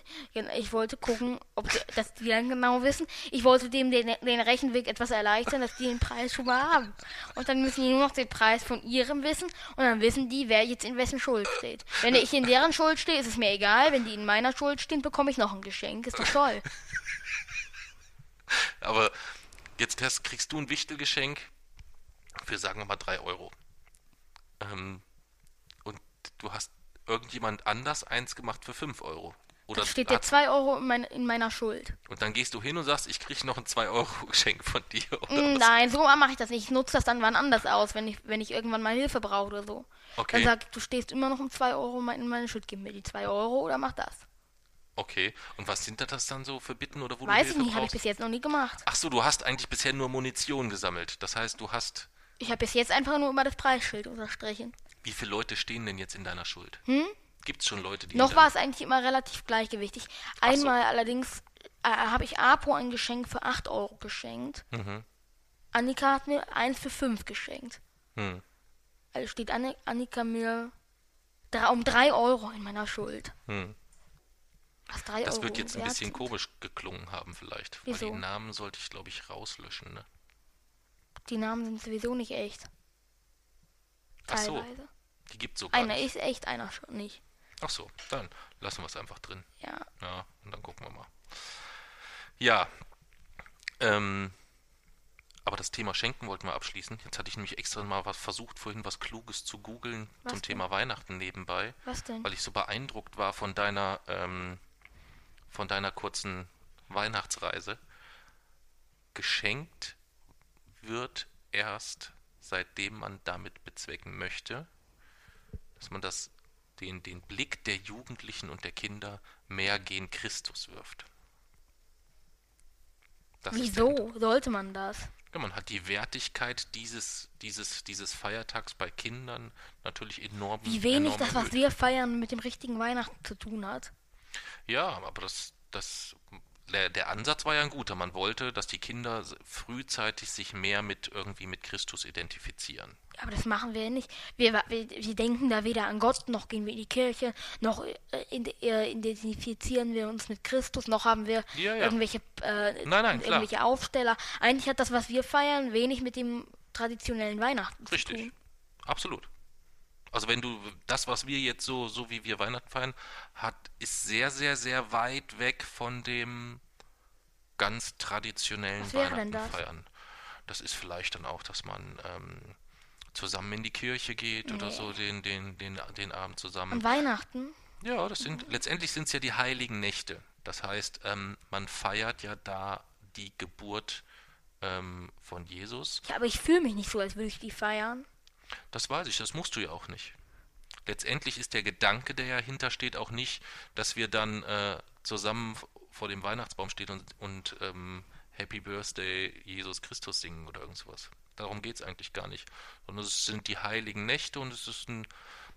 ich wollte gucken, ob die, dass die dann genau wissen. Ich wollte dem den, den Rechenweg etwas erleichtern, dass die den Preis schon mal haben. Und dann müssen die nur noch den Preis von ihrem wissen und dann wissen die, wer jetzt in wessen Schuld steht. Wenn ich in deren Schuld stehe, ist es mir egal. Wenn die in meiner Schuld stehen, bekomme ich noch ein Geschenk. Ist doch toll. Aber jetzt hast, kriegst du ein Wichtelgeschenk für, sagen wir mal, 3 Euro. Ähm, und du hast irgendjemand anders eins gemacht für 5 Euro. Oder Dann steht hat, 2 Euro in, mein, in meiner Schuld. und dann gehst du hin und sagst, ich krieg noch ein 2-Euro-Geschenk von dir. Mm, was? Nein, so mache ich das nicht. Ich nutze das dann wann anders aus, wenn ich, wenn ich irgendwann mal Hilfe brauche oder so. Okay. Dann sag ich, du stehst immer noch um 2 Euro in meine Schuld. Gib mir die 2 Euro oder mach das. Okay. Und was sind das dann so für Bitten oder wo Weiß du ich Hilfe nicht, habe ich bis jetzt noch nie gemacht. Ach so, du hast eigentlich bisher nur Munition gesammelt. Das heißt, du hast. Ich habe bis jetzt einfach nur immer das Preisschild unterstrichen. Wie viele Leute stehen denn jetzt in deiner Schuld? Hm? Gibt es schon Leute, die. Noch war es eigentlich immer relativ gleichgewichtig. so. Einmal allerdings äh, habe ich Apo ein Geschenk für 8 Euro geschenkt. Mhm. Annika hat mir eins für 5 geschenkt. Hm. Also steht Anni Annika mir um 3 Euro in meiner Schuld. Hm. Was 3 Das Euro wird jetzt ein wert bisschen komisch geklungen haben, vielleicht. Weil Wieso? die Namen sollte ich, glaube ich, rauslöschen, ne? Die Namen sind sowieso nicht echt. Ach so. Teilweise. Die gibt so gar Einer nicht. ist echt, einer schon nicht. Ach so, dann lassen wir es einfach drin. Ja. Ja, und dann gucken wir mal. Ja, ähm, aber das Thema Schenken wollten wir abschließen. Jetzt hatte ich nämlich extra mal was versucht, vorhin was Kluges zu googeln zum denn? Thema Weihnachten nebenbei, Was denn? weil ich so beeindruckt war von deiner, ähm, von deiner kurzen Weihnachtsreise. Geschenkt wird erst, seitdem man damit bezwecken möchte, dass man das, den, den Blick der Jugendlichen und der Kinder mehr gen Christus wirft. Das Wieso sollte man das? Ja, man hat die Wertigkeit dieses, dieses, dieses Feiertags bei Kindern natürlich enorm. Wie wenig enorm das, was wir feiern, mit dem richtigen Weihnachten zu tun hat. Ja, aber das, das der, der, Ansatz war ja ein guter. Man wollte, dass die Kinder frühzeitig sich mehr mit irgendwie mit Christus identifizieren. Aber das machen wir nicht. Wir, wir, wir denken da weder an Gott, noch gehen wir in die Kirche, noch äh, identifizieren wir uns mit Christus, noch haben wir ja, ja. irgendwelche, äh, nein, nein, irgendwelche Aufsteller. Eigentlich hat das, was wir feiern, wenig mit dem traditionellen Weihnachten Richtig. zu tun. Richtig. Absolut. Also wenn du das, was wir jetzt so, so wie wir Weihnachten feiern, hat, ist sehr, sehr, sehr weit weg von dem ganz traditionellen Weihnachten feiern. Das ist vielleicht dann auch, dass man ähm, zusammen in die Kirche geht nee. oder so den, den, den, den Abend zusammen. An Weihnachten? Ja, das sind mhm. letztendlich sind es ja die heiligen Nächte. Das heißt, ähm, man feiert ja da die Geburt ähm, von Jesus. Ja, aber ich fühle mich nicht so, als würde ich die feiern. Das weiß ich, das musst du ja auch nicht. Letztendlich ist der Gedanke, der dahinter steht, auch nicht, dass wir dann äh, zusammen vor dem Weihnachtsbaum stehen und, und ähm, Happy Birthday Jesus Christus singen oder irgendwas. Darum geht es eigentlich gar nicht. Sondern es sind die heiligen Nächte und es ist ein,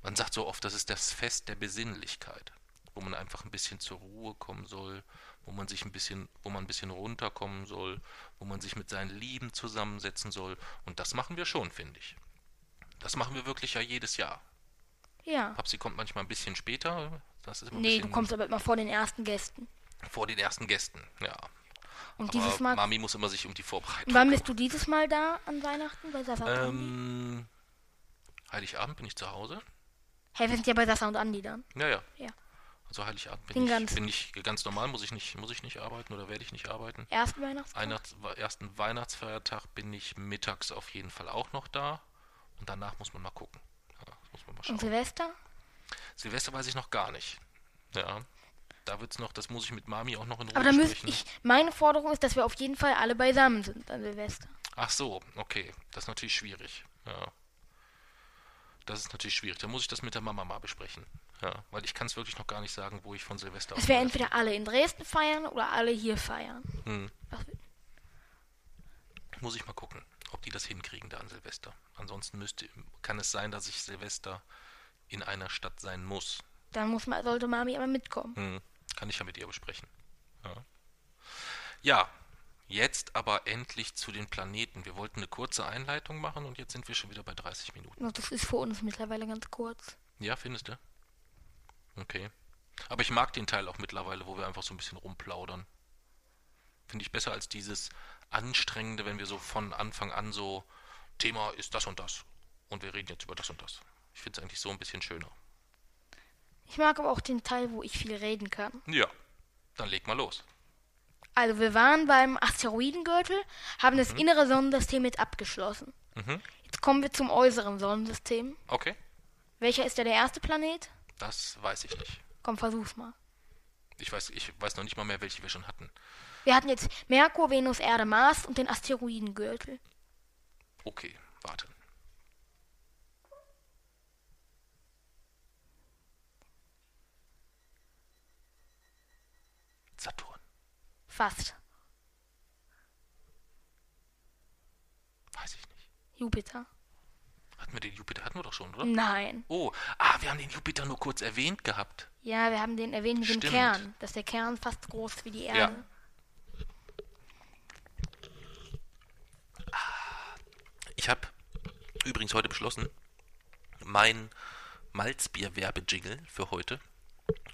man sagt so oft, das ist das Fest der Besinnlichkeit, wo man einfach ein bisschen zur Ruhe kommen soll, wo man sich ein bisschen, wo man ein bisschen runterkommen soll, wo man sich mit seinen Lieben zusammensetzen soll. Und das machen wir schon, finde ich. Das machen wir wirklich ja jedes Jahr. Ja. Papsi kommt manchmal ein bisschen später. Das ist immer nee, du kommst aber immer vor den ersten Gästen. Vor den ersten Gästen, ja. Und aber dieses Mal. Mami muss immer sich um die Vorbereitung. Wann bist du dieses Mal da an Weihnachten bei Sasa und ähm, Andi? Heiligabend bin ich zu Hause. Hey, wir sind ja bei Sasa und Andi dann. Ja, ja. ja. Also Heiligabend bin, ich, ganz bin ich ganz normal, muss ich nicht, muss ich nicht arbeiten oder werde ich nicht arbeiten. Ersten Weihnachtstag? Weihnachts, ersten Weihnachtsfeiertag bin ich mittags auf jeden Fall auch noch da. Und danach muss man mal gucken. Ja, muss man mal schauen. Und Silvester? Silvester weiß ich noch gar nicht. Ja. Da wird's noch, das muss ich mit Mami auch noch in Ruhe Aber da müsste ich, meine Forderung ist, dass wir auf jeden Fall alle beisammen sind an Silvester. Ach so, okay. Das ist natürlich schwierig. Ja. Das ist natürlich schwierig. Da muss ich das mit der Mama mal besprechen. Ja, weil ich kann es wirklich noch gar nicht sagen, wo ich von Silvester Es wäre entweder alle in Dresden feiern oder alle hier feiern. Hm. Muss ich mal gucken ob die das hinkriegen da an Silvester. Ansonsten müsste, kann es sein, dass ich Silvester in einer Stadt sein muss. Dann muss man, sollte Mami aber mitkommen. Hm, kann ich ja mit ihr besprechen. Ja. ja, jetzt aber endlich zu den Planeten. Wir wollten eine kurze Einleitung machen und jetzt sind wir schon wieder bei 30 Minuten. Das ist für uns mittlerweile ganz kurz. Ja, findest du? Okay. Aber ich mag den Teil auch mittlerweile, wo wir einfach so ein bisschen rumplaudern. Finde ich besser als dieses Anstrengende, wenn wir so von Anfang an so, Thema ist das und das. Und wir reden jetzt über das und das. Ich finde es eigentlich so ein bisschen schöner. Ich mag aber auch den Teil, wo ich viel reden kann. Ja, dann leg mal los. Also wir waren beim Asteroidengürtel, haben mhm. das innere Sonnensystem jetzt abgeschlossen. Mhm. Jetzt kommen wir zum äußeren Sonnensystem. Okay. Welcher ist ja der erste Planet? Das weiß ich nicht. Komm, versuch's mal. Ich weiß, ich weiß noch nicht mal mehr, welche wir schon hatten. Wir hatten jetzt Merkur, Venus, Erde, Mars und den Asteroidengürtel. Okay, warte. Saturn. Fast. Weiß ich nicht. Jupiter. Hatten wir den Jupiter? Hatten wir doch schon, oder? Nein. Oh, ah, wir haben den Jupiter nur kurz erwähnt gehabt. Ja, wir haben den erwähnt mit Stimmt. dem Kern. Dass der Kern fast groß wie die Erde. Ja. Ich habe übrigens heute beschlossen, mein Malzbier-Werbejingle für heute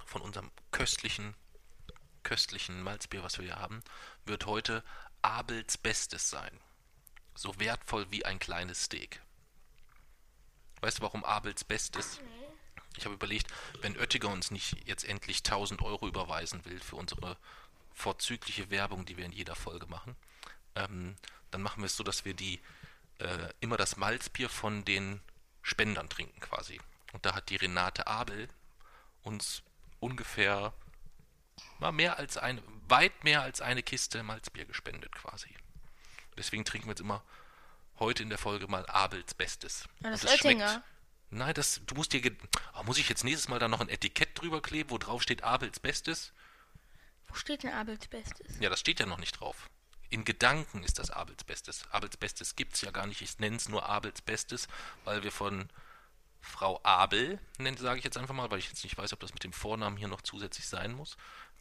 von unserem köstlichen, köstlichen Malzbier, was wir hier haben, wird heute Abels Bestes sein. So wertvoll wie ein kleines Steak. Weißt du, warum Abels Bestes? Ich habe überlegt, wenn Oettinger uns nicht jetzt endlich 1000 Euro überweisen will für unsere vorzügliche Werbung, die wir in jeder Folge machen, ähm, dann machen wir es so, dass wir die äh, immer das Malzbier von den Spendern trinken quasi. Und da hat die Renate Abel uns ungefähr mal mehr als eine, weit mehr als eine Kiste Malzbier gespendet quasi. Deswegen trinken wir jetzt immer heute in der Folge mal Abels Bestes. Ja, das Und ist Oettinger. Nein, das, du musst dir. Oh, muss ich jetzt nächstes Mal da noch ein Etikett drüber kleben, wo drauf steht Abels Bestes? Wo steht denn Abels Bestes? Ja, das steht ja noch nicht drauf. In Gedanken ist das Abels Bestes. Abels Bestes gibt's ja gar nicht. Ich nenne es nur Abels Bestes, weil wir von Frau Abel, sage ich jetzt einfach mal, weil ich jetzt nicht weiß, ob das mit dem Vornamen hier noch zusätzlich sein muss,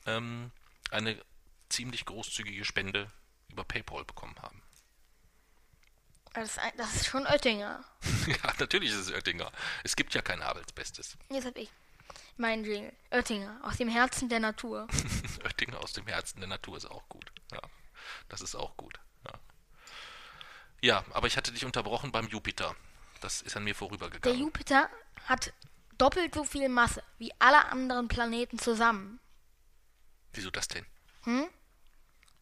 ähm, eine ziemlich großzügige Spende über PayPal bekommen haben. Das das ist schon Oettinger. ja, natürlich ist es Oettinger. Es gibt ja kein Abels Bestes. Jetzt hab ich meinen Jingle. Oettinger, aus dem Herzen der Natur. Oettinger aus dem Herzen der Natur ist auch gut. Ja, das ist auch gut. Ja. ja, aber ich hatte dich unterbrochen beim Jupiter. Das ist an mir Der vorübergegangen. Jupiter hat doppelt so viel Masse wie alle anderen Planeten zusammen. Wieso das denn? Hm?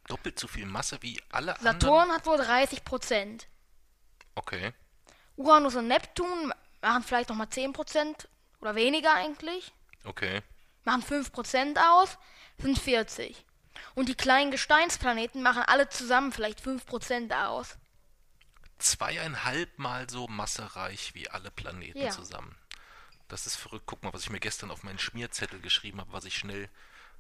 Doppelt so viel Masse wie alle anderen? Saturn hat nur 30 Prozent. Okay, Uranus und Neptun machen vielleicht nochmal 10 Prozent oder weniger eigentlich. okay. Machen 5 Prozent aus, sind 40. Und die kleinen Gesteinsplaneten machen alle zusammen vielleicht 5 Prozent aus. Zweieinhalb Mal so massereich wie alle Planeten Ja. zusammen. Das ist verrückt. Guck mal, was ich mir gestern auf meinen Schmierzettel geschrieben habe, was ich schnell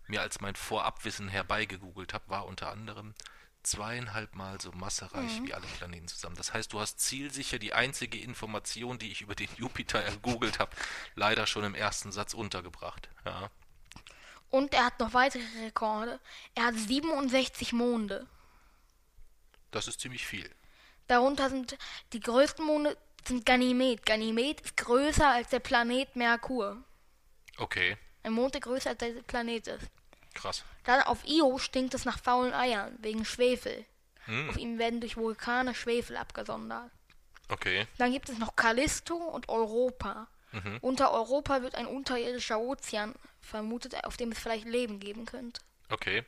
mir als mein Vorabwissen herbeigegoogelt habe, war unter anderem zweieinhalb Mal so massereich Mhm. wie alle Planeten zusammen. Das heißt, du hast zielsicher die einzige Information, die ich über den Jupiter ergoogelt habe, leider schon im ersten Satz untergebracht. Ja. Und er hat noch weitere Rekorde. Er hat 67 Monde. Das ist ziemlich viel. Darunter sind die größten Monde sind Ganymed. Ganymed ist größer als der Planet Merkur. Okay, Ein Mond, der größer als der Planet ist. krass. Dann auf Io stinkt es nach faulen Eiern, wegen Schwefel. Hm, Auf ihm werden durch Vulkane Schwefel abgesondert. okay. Dann gibt es noch Callisto und Europa. Mhm. Unter Europa wird ein unterirdischer Ozean vermutet, auf dem es vielleicht Leben geben könnte. Okay.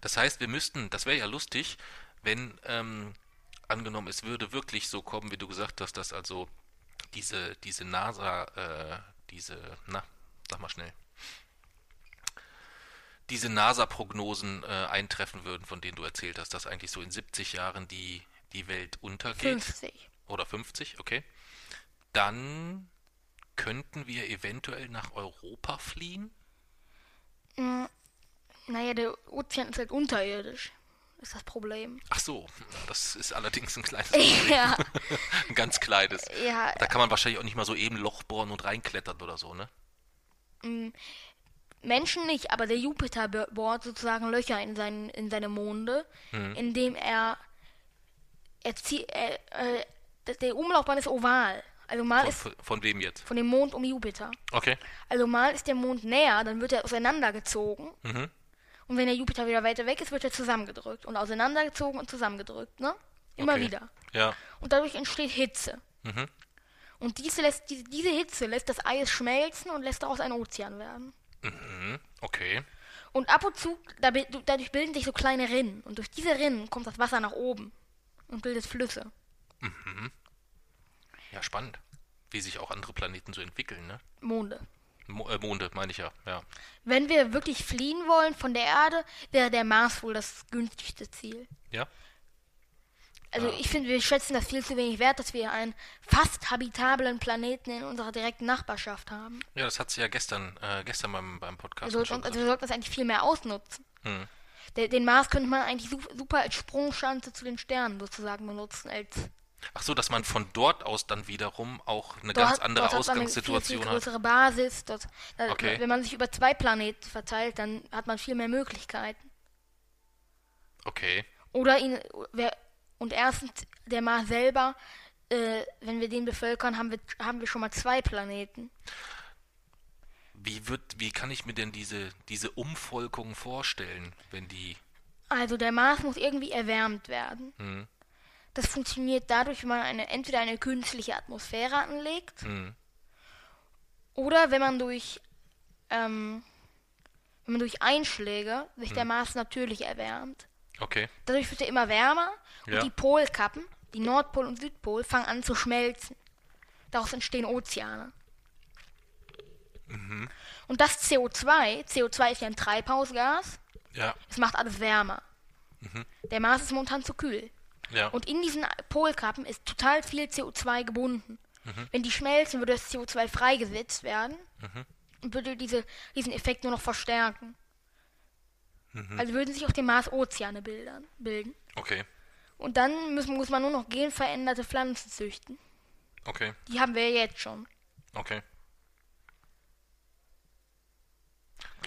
Das heißt, wir müssten, das wäre ja lustig, wenn, ähm, angenommen, es würde wirklich so kommen, wie du gesagt hast, dass also diese, diese NASA, äh, diese, na, sag mal schnell, diese NASA-Prognosen äh, eintreffen würden, von denen du erzählt hast, dass eigentlich so in 70 Jahren die, die Welt untergeht. 50. Oder 50, okay. Dann könnten wir eventuell nach Europa fliehen. Naja, der Ozean ist halt unterirdisch. Ist das Problem. Ach so, das ist allerdings ein kleines ja, Ein ganz kleines. ja. Da kann man wahrscheinlich auch nicht mal so eben Loch bohren und reinklettern oder so, ne? Menschen nicht, aber der Jupiter bohrt sozusagen Löcher in, seinen, in seine Monde, indem er, er zieht, er, äh, der Umlaufbahn ist oval. Also mal Von, ist von, wem jetzt? von dem Mond um Jupiter. Okay. Also mal ist der Mond näher, dann wird er auseinandergezogen. Mhm. Und wenn der Jupiter wieder weiter weg ist, wird er zusammengedrückt. Und auseinandergezogen und zusammengedrückt, ne? Immer okay. wieder. Ja. Und dadurch entsteht Hitze. Mhm. Und diese, lässt, diese, diese Hitze lässt das Eis schmelzen und lässt daraus ein Ozean werden. Mhm. Okay. Und ab und zu, dadurch bilden sich so kleine Rinnen. Und durch diese Rinnen kommt das Wasser nach oben und bildet Flüsse. Ja, spannend. Wie sich auch andere Planeten so entwickeln, ne? Monde. Mo äh, Monde, meine ich ja. Ja. Wenn wir wirklich fliehen wollen von der Erde, wäre der Mars wohl das günstigste Ziel. Ja? Also Ah. ich finde, wir schätzen das viel zu wenig wert, dass wir einen fast habitablen Planeten in unserer direkten Nachbarschaft haben. Ja, das hat sie ja gestern, äh, gestern beim, beim Wir Podcast sollten, schon uns- also wir sollten das eigentlich viel mehr ausnutzen. Hm. Den Mars könnte man eigentlich su- super als Sprungschanze zu den Sternen sozusagen benutzen. Als Ach so, dass man von dort aus dann wiederum auch eine dort, ganz andere dort hat man eine Ausgangssituation viel, viel hat. größere Basis. Dort, da, Okay. Wenn man sich über zwei Planeten verteilt, dann hat man viel mehr Möglichkeiten. Okay. Oder ihn, wer, und erstens, der Mars selber, äh, wenn wir den bevölkern, haben wir, haben wir schon mal zwei Planeten. Wie wird, wie kann ich mir denn diese, diese Umvolkung vorstellen, wenn die. Also der Mars muss irgendwie erwärmt werden. Hm, Das funktioniert dadurch, wenn man eine, entweder eine künstliche Atmosphäre anlegt hm, oder wenn man durch, ähm, wenn man durch Einschläge sich Hm. der Mars natürlich erwärmt. okay. Dadurch wird er immer wärmer und Ja. die Polkappen, die Nordpol und Südpol, fangen an zu schmelzen. Daraus entstehen Ozeane. Mhm. Und das CO2, CO2 ist ja ein Treibhausgas, Ja. es macht alles wärmer. Mhm. Der Mars ist momentan zu kühl. Ja. Und in diesen Polkappen ist total viel CO2 gebunden. Wenn die schmelzen, würde das CO2 freigesetzt werden und würde diese, diesen Effekt nur noch verstärken. Also würden sich auf dem Mars Ozeane bildern, bilden. Okay. Und dann muss, muss man nur noch genveränderte Pflanzen züchten. Okay. Die haben wir ja jetzt schon. Okay.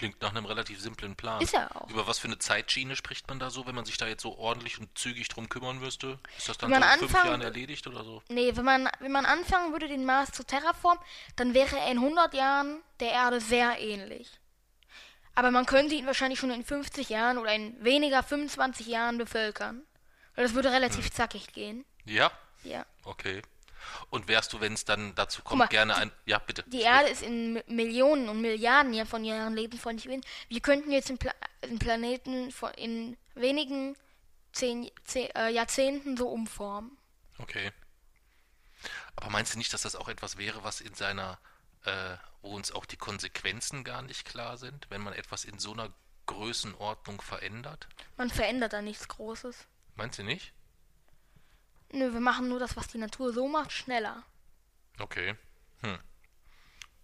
Klingt nach einem relativ simplen Plan. Ist er auch. Über was für eine Zeitschiene spricht man da so, wenn man sich da jetzt so ordentlich und zügig drum kümmern müsste? Ist das dann Wenn so in fünf Jahren erledigt oder so? Nee, wenn man, wenn man anfangen würde, den Mars zu terraformen, dann wäre er in 100 Jahren der Erde sehr ähnlich. Aber man könnte ihn wahrscheinlich schon in 50 Jahren oder in weniger 25 Jahren bevölkern. Weil das würde relativ zackig gehen. Ja? Ja. Okay. Und wärst du, wenn es dann dazu kommt, mal, gerne ein... Ja, bitte. Die Erde ist in Mi- Millionen und Milliarden Jahr von Jahren lebensfreundlich. Wir könnten jetzt den, Pla den Planeten in wenigen zehn, zehn, äh, Jahrzehnten so umformen. Okay. Aber meinst du nicht, dass das auch etwas wäre, was in seiner, äh, wo uns auch die Konsequenzen gar nicht klar sind, wenn man etwas in so einer Größenordnung verändert? Man verändert da nichts Großes. Meinst du nicht? Nö, wir machen nur das, was die Natur so macht, schneller. Okay. Hm.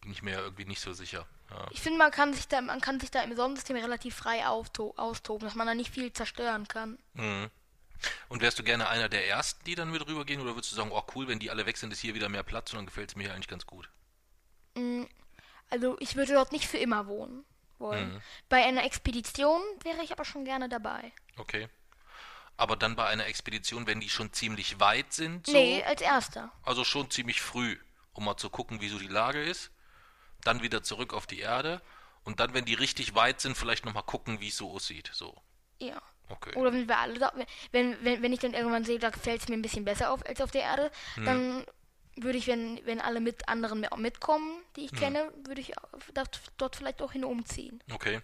Bin ich mir irgendwie nicht so sicher. Ja. Ich finde, man kann sich da, man kann sich da im Sonnensystem relativ frei austoben, dass man da nicht viel zerstören kann. Mhm. Und wärst du gerne einer der Ersten, die dann mit rübergehen, oder würdest du sagen, oh cool, wenn die alle weg sind, ist hier wieder mehr Platz und dann gefällt es mir eigentlich ganz gut? Also ich würde dort nicht für immer wohnen wollen. Bei einer Expedition wäre ich aber schon gerne dabei. Okay. Aber dann bei einer Expedition, wenn die schon ziemlich weit sind, so, Nee, als erster. also schon ziemlich früh, um mal zu gucken, wie so die Lage ist, dann wieder zurück auf die Erde und dann, wenn die richtig weit sind, vielleicht nochmal gucken, wie es so aussieht. So, Ja. okay. Oder wenn wir alle da, wenn, wenn, wenn ich dann irgendwann sehe, da gefällt es mir ein bisschen besser auf als auf der Erde, dann würde ich, wenn, wenn alle mit anderen mit- mitkommen, die ich kenne, würde ich dort, vielleicht auch hin umziehen. Okay.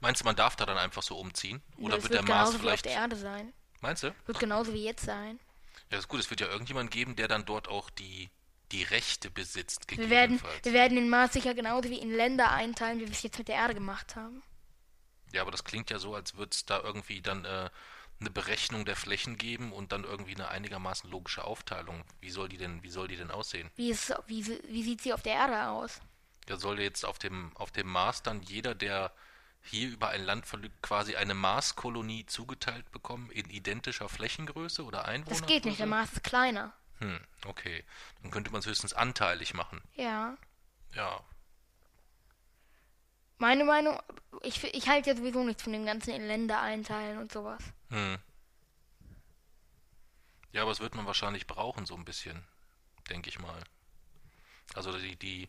Meinst du, man darf da dann einfach so umziehen? Oder das wird wird der Mars wie auf vielleicht. der Erde sein. Meinst du? Wird genauso wie jetzt sein. Ja, das ist gut. Es wird ja irgendjemand geben, der dann dort auch die, die Rechte besitzt, Wir werden, wir werden den Mars sicher genauso wie in Länder einteilen, wie wir es jetzt mit der Erde gemacht haben. Ja, aber das klingt ja so, als würde es da irgendwie dann äh, eine Berechnung der Flächen geben und dann irgendwie eine einigermaßen logische Aufteilung. Wie soll die denn, wie soll die denn aussehen? Wie, ist, wie, wie sieht sie auf der Erde aus? Ja, soll jetzt auf dem, auf dem Mars dann jeder, der hier über ein Land quasi eine Marskolonie zugeteilt bekommen in identischer Flächengröße oder Einwohner? Das geht nicht, der Mars ist kleiner. Hm, okay. Dann könnte man es höchstens anteilig machen. Ja. Ja. Meine Meinung, ich, ich halte ja sowieso nichts von dem ganzen in Länder einteilen und sowas. Hm. Ja, aber es wird man wahrscheinlich brauchen, so ein bisschen, denke ich mal. Also die, die,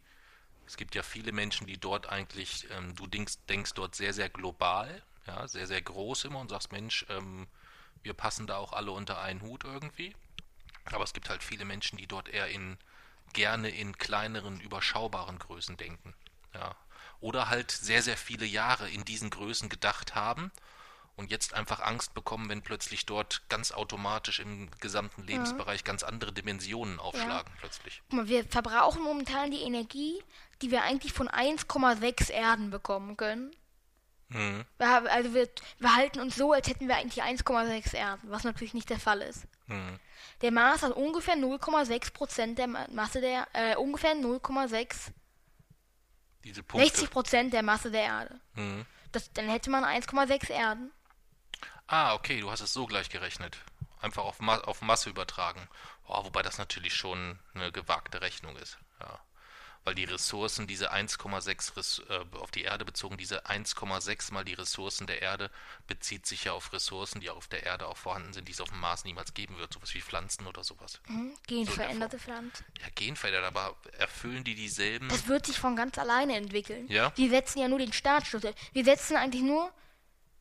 es gibt ja viele Menschen, die dort eigentlich, ähm, du denkst, denkst dort sehr, sehr global, ja, sehr, sehr groß immer und sagst, Mensch, ähm, wir passen da auch alle unter einen Hut irgendwie. Aber es gibt halt viele Menschen, die dort eher in gerne in kleineren, überschaubaren Größen denken. Ja. Oder halt sehr, sehr viele Jahre in diesen Größen gedacht haben und jetzt einfach Angst bekommen, wenn plötzlich dort ganz automatisch im gesamten Lebensbereich ganz andere Dimensionen aufschlagen plötzlich. Guck mal, wir verbrauchen momentan die Energie, die wir eigentlich von 1,6 Erden bekommen können. Mhm. Wir also wir, wir halten uns so, als hätten wir eigentlich 1,6 Erden, was natürlich nicht der Fall ist. Mhm. Der Mars hat ungefähr 0,6 Prozent der Ma- Masse der, äh, ungefähr 0,6, Diese Punkte. 60 Prozent der Masse der Erde. Mhm. Das, dann hätte man 1,6 Erden. Ah, okay, du hast es so gleich gerechnet. Einfach auf, Ma auf Masse übertragen. Oh, wobei das natürlich schon eine gewagte Rechnung ist. Ja. Weil die Ressourcen, diese 1,6 Res äh, auf die Erde bezogen, diese 1,6 mal die Ressourcen der Erde, bezieht sich ja auf Ressourcen, die auf der Erde auch vorhanden sind, die es auf dem Mars niemals geben wird. Sowas wie Pflanzen oder sowas. Hm? Genveränderte Pflanzen. Ja, genverändert, aber erfüllen die dieselben. Das wird sich von ganz alleine entwickeln. Ja? Wir setzen ja nur den Startstoff. Wir setzen eigentlich nur,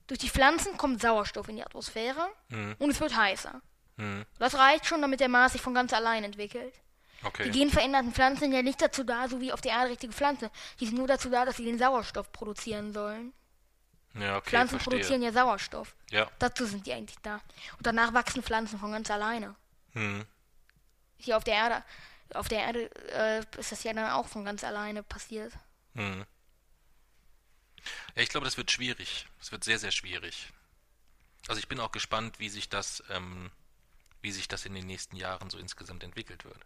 durch die Pflanzen kommt Sauerstoff in die Atmosphäre Mhm. und es wird heißer. Hm, Das reicht schon, damit der Mars sich von ganz allein entwickelt. Die okay. genveränderten Pflanzen sind ja nicht dazu da, so wie auf der Erde richtige Pflanzen. Die sind nur dazu da, dass sie den Sauerstoff produzieren sollen. Ja, okay, Pflanzen verstehe. produzieren ja Sauerstoff. Ja. Dazu sind die eigentlich da. Und danach wachsen Pflanzen von ganz alleine. Hm. Hier auf der Erde, auf der Erde äh, ist das ja dann auch von ganz alleine passiert. Hm. Ja, ich glaube, das wird schwierig. Es wird sehr, sehr schwierig. Also ich bin auch gespannt, wie sich das, ähm, wie sich das in den nächsten Jahren so insgesamt entwickelt wird.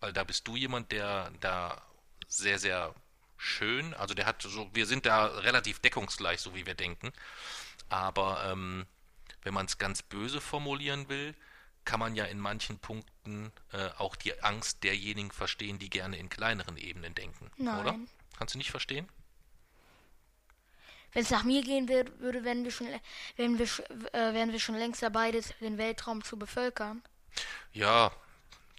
Weil da bist du jemand, der da sehr, sehr schön, also der hat so, wir sind da relativ deckungsgleich, so wie wir denken. Aber ähm, wenn man es ganz böse formulieren will, kann man ja in manchen Punkten äh, auch die Angst derjenigen verstehen, die gerne in kleineren Ebenen denken, Nein. oder? Kannst du nicht verstehen? Wenn es nach mir gehen würde, wären wir schon, wären wir, äh, wären wir schon längst dabei, den Weltraum zu bevölkern. Ja,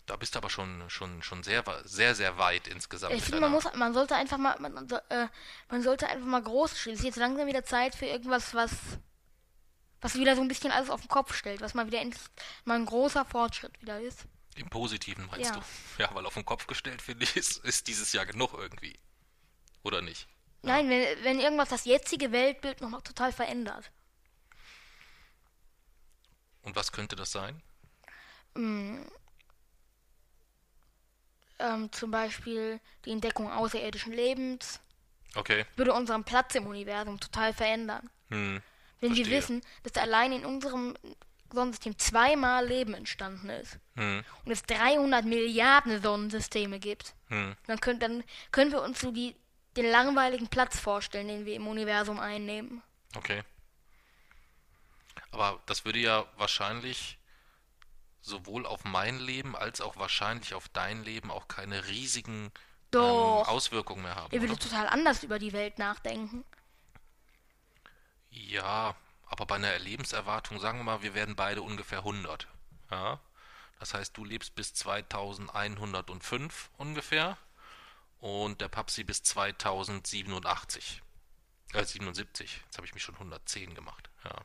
da bist du aber schon, schon, schon sehr, sehr, sehr weit insgesamt. Ich finde, man muss, man sollte einfach mal, man, äh, man sollte einfach mal groß stehen. Es ist jetzt langsam wieder Zeit für irgendwas, was, was wieder so ein bisschen alles auf den Kopf stellt, was mal wieder endlich mal ein großer Fortschritt wieder ist. Im Positiven meinst Ja. du? Ja, weil auf den Kopf gestellt, finde ich, ist, ist dieses Jahr genug irgendwie. Oder nicht? Nein, wenn, wenn irgendwas das jetzige Weltbild nochmal total verändert. Und was könnte das sein? Ähm, zum Beispiel die Entdeckung außerirdischen Lebens Okay. würde unseren Platz im Universum total verändern. Hm. Wenn wir Verstehe. wissen, dass allein in unserem Sonnensystem zweimal Leben entstanden ist Hm. und es 300 Milliarden Sonnensysteme gibt, Hm. dann können, dann können wir uns so die, den langweiligen Platz vorstellen, den wir im Universum einnehmen. Okay. Aber das würde ja wahrscheinlich sowohl auf mein Leben als auch wahrscheinlich auf dein Leben auch keine riesigen ähm. Auswirkungen mehr haben. Ihr würdet Oder? total anders über die Welt nachdenken. Ja, aber bei einer Lebenserwartung, sagen wir mal, wir werden beide ungefähr 100. Ja? Das heißt, du lebst bis 2105 ungefähr und der Papsi bis 2087. Äh, 77. Jetzt habe ich mich schon 110 gemacht. Ja.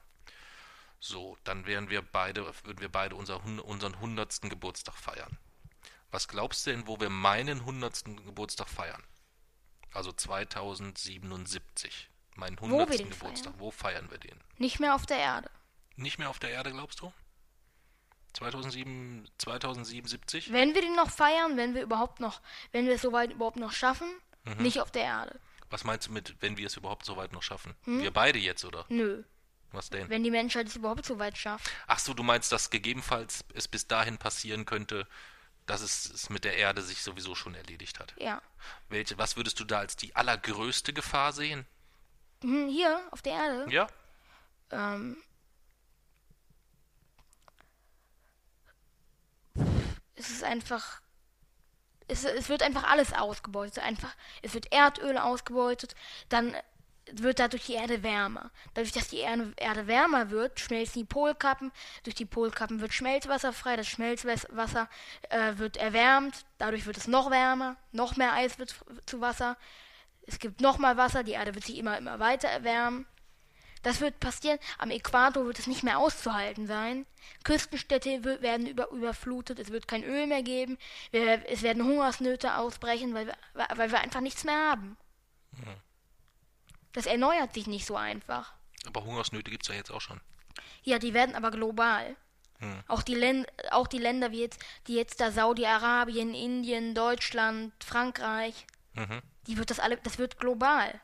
So, dann wären wir beide, würden wir beide unser, unseren 100. Geburtstag feiern. Was glaubst du denn, wo wir meinen 100. Geburtstag feiern? Also 2077. Meinen wir 100. den Geburtstag. Wo feiern wir den? Nicht mehr auf der Erde. Nicht mehr auf der Erde, glaubst du? 2007, 2077? Wenn wir den noch feiern, wenn wir überhaupt noch, wenn wir es soweit überhaupt noch schaffen, Mhm. nicht auf der Erde. Was meinst du mit, wenn wir es überhaupt so weit noch schaffen? Hm? Wir beide jetzt, oder? Nö. Was denn? Wenn die Menschheit es überhaupt so weit schafft. Ach so, du meinst, dass gegebenenfalls es bis dahin passieren könnte, dass es, es mit der Erde sich sowieso schon erledigt hat. Ja. Welche, was würdest du da als die allergrößte Gefahr sehen? Hm, Hier auf der Erde. Ja? Ähm, es ist einfach. Es, es wird einfach alles ausgebeutet. Einfach, es wird Erdöl ausgebeutet, dann wird dadurch die Erde wärmer. Dadurch, dass die Erde, wärmer wird, schmelzen die Polkappen. Durch die Polkappen wird Schmelzwasser frei. Das Schmelzwasser äh, wird erwärmt. Dadurch wird es noch wärmer. Noch mehr Eis wird zu Wasser. Es gibt noch mal Wasser. Die Erde wird sich immer, immer weiter erwärmen. Das wird passieren. Am Äquator wird es nicht mehr auszuhalten sein. Küstenstädte werden über, überflutet. Es wird kein Öl mehr geben. Wir, es werden Hungersnöte ausbrechen, weil wir, weil wir einfach nichts mehr haben. Das erneuert sich nicht so einfach. Aber Hungersnöte gibt es ja jetzt auch schon. Ja, die werden aber global. Hm. Auch, die auch die Länder wie jetzt, die jetzt da Saudi-Arabien, Indien, Deutschland, Frankreich, Mhm. die wird das alle, das wird global.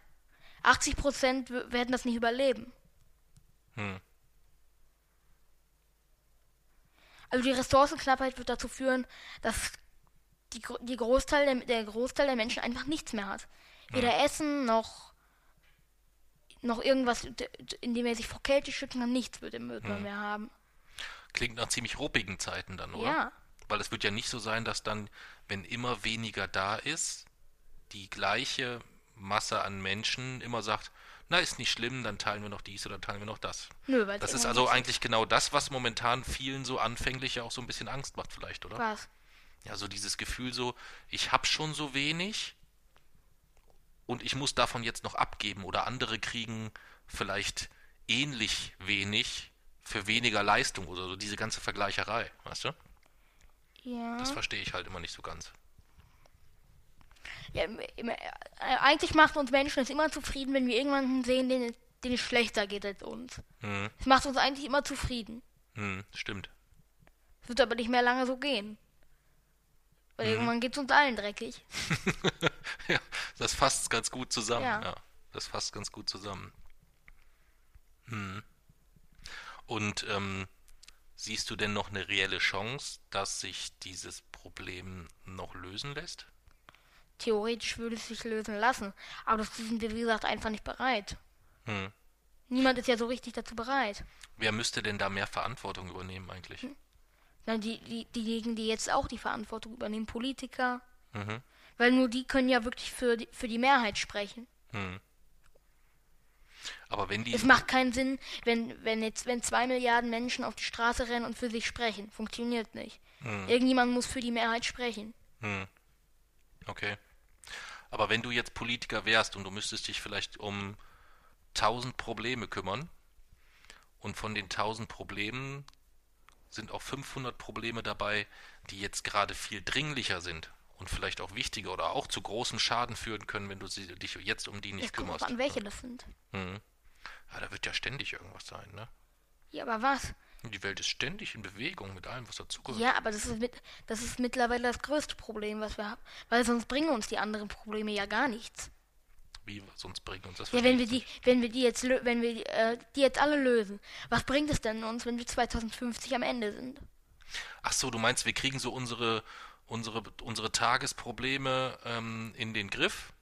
80 Prozent werden das nicht überleben. Hm. Also die Ressourcenknappheit wird dazu führen, dass die, die Großteil der, der Großteil der Menschen einfach nichts mehr hat. Weder Essen noch noch irgendwas, in dem er sich vor Kälte schützen kann, nichts wird er wird man mehr haben. Klingt nach ziemlich ruppigen Zeiten dann, oder? Ja. Weil es wird ja nicht so sein, dass dann, wenn immer weniger da ist, die gleiche Masse an Menschen immer sagt, na, ist nicht schlimm, dann teilen wir noch dies oder teilen wir noch das. Nö, weil Das ist also eigentlich genau das, was momentan vielen so anfänglich ja auch so ein bisschen Angst macht vielleicht, oder? was. Ja, so dieses Gefühl so, ich hab schon so wenig und ich muss davon jetzt noch abgeben oder andere kriegen vielleicht ähnlich wenig für weniger Leistung oder so diese ganze Vergleicherei, weißt du? Ja. Das verstehe ich halt immer nicht so ganz. Ja äh, eigentlich macht uns Menschen es immer zufrieden, wenn wir irgendjemanden sehen, den, es- den es schlechter geht als uns. Hm, Es macht uns eigentlich immer zufrieden. hm, stimmt. Es wird aber nicht mehr lange so gehen. Weil Mhm. irgendwann geht es uns allen dreckig. ja, das fasst ganz gut zusammen. Ja. Ja. das fasst ganz gut zusammen. Hm. Und ähm, Siehst du denn noch eine reelle Chance, dass sich dieses Problem noch lösen lässt? Theoretisch würde es sich lösen lassen, aber dazu sind wir, wie gesagt, einfach nicht bereit. Hm. Niemand ist ja so richtig dazu bereit. Wer müsste denn da mehr Verantwortung übernehmen eigentlich? Na, die, die, diejenigen, die jetzt auch die Verantwortung übernehmen, Politiker. Mhm. Weil nur die können ja wirklich für die, für die Mehrheit sprechen. Hm. Aber wenn die. Es macht keinen Sinn, wenn, wenn jetzt, wenn zwei Milliarden Menschen auf die Straße rennen und für sich sprechen. Funktioniert nicht. Hm. Irgendjemand muss für die Mehrheit sprechen. Hm. Okay. Aber wenn du jetzt Politiker wärst und du müsstest dich vielleicht um tausend Probleme kümmern und von den tausend Problemen sind auch 500 Probleme dabei, die jetzt gerade viel dringlicher sind und vielleicht auch wichtiger oder auch zu großem Schaden führen können, wenn du sie, dich jetzt um die nicht kommt kümmerst. drauf an, welche das sind. Mhm. Ja, da wird ja ständig irgendwas sein, ne? Ja, aber was? Die Welt ist ständig in Bewegung mit allem, was dazugehört. Ja, aber das ist, mit, das ist mittlerweile das größte Problem, was wir haben. Weil sonst bringen uns die anderen Probleme ja gar nichts. Wie sonst bringen uns das Ja, wenn wir die, wenn wir die jetzt, wenn wir äh, die jetzt alle lösen, was bringt es denn uns, wenn wir 2050 am Ende sind? Ach so, du meinst, wir kriegen so unsere, unsere, unsere Tagesprobleme ähm, in den Griff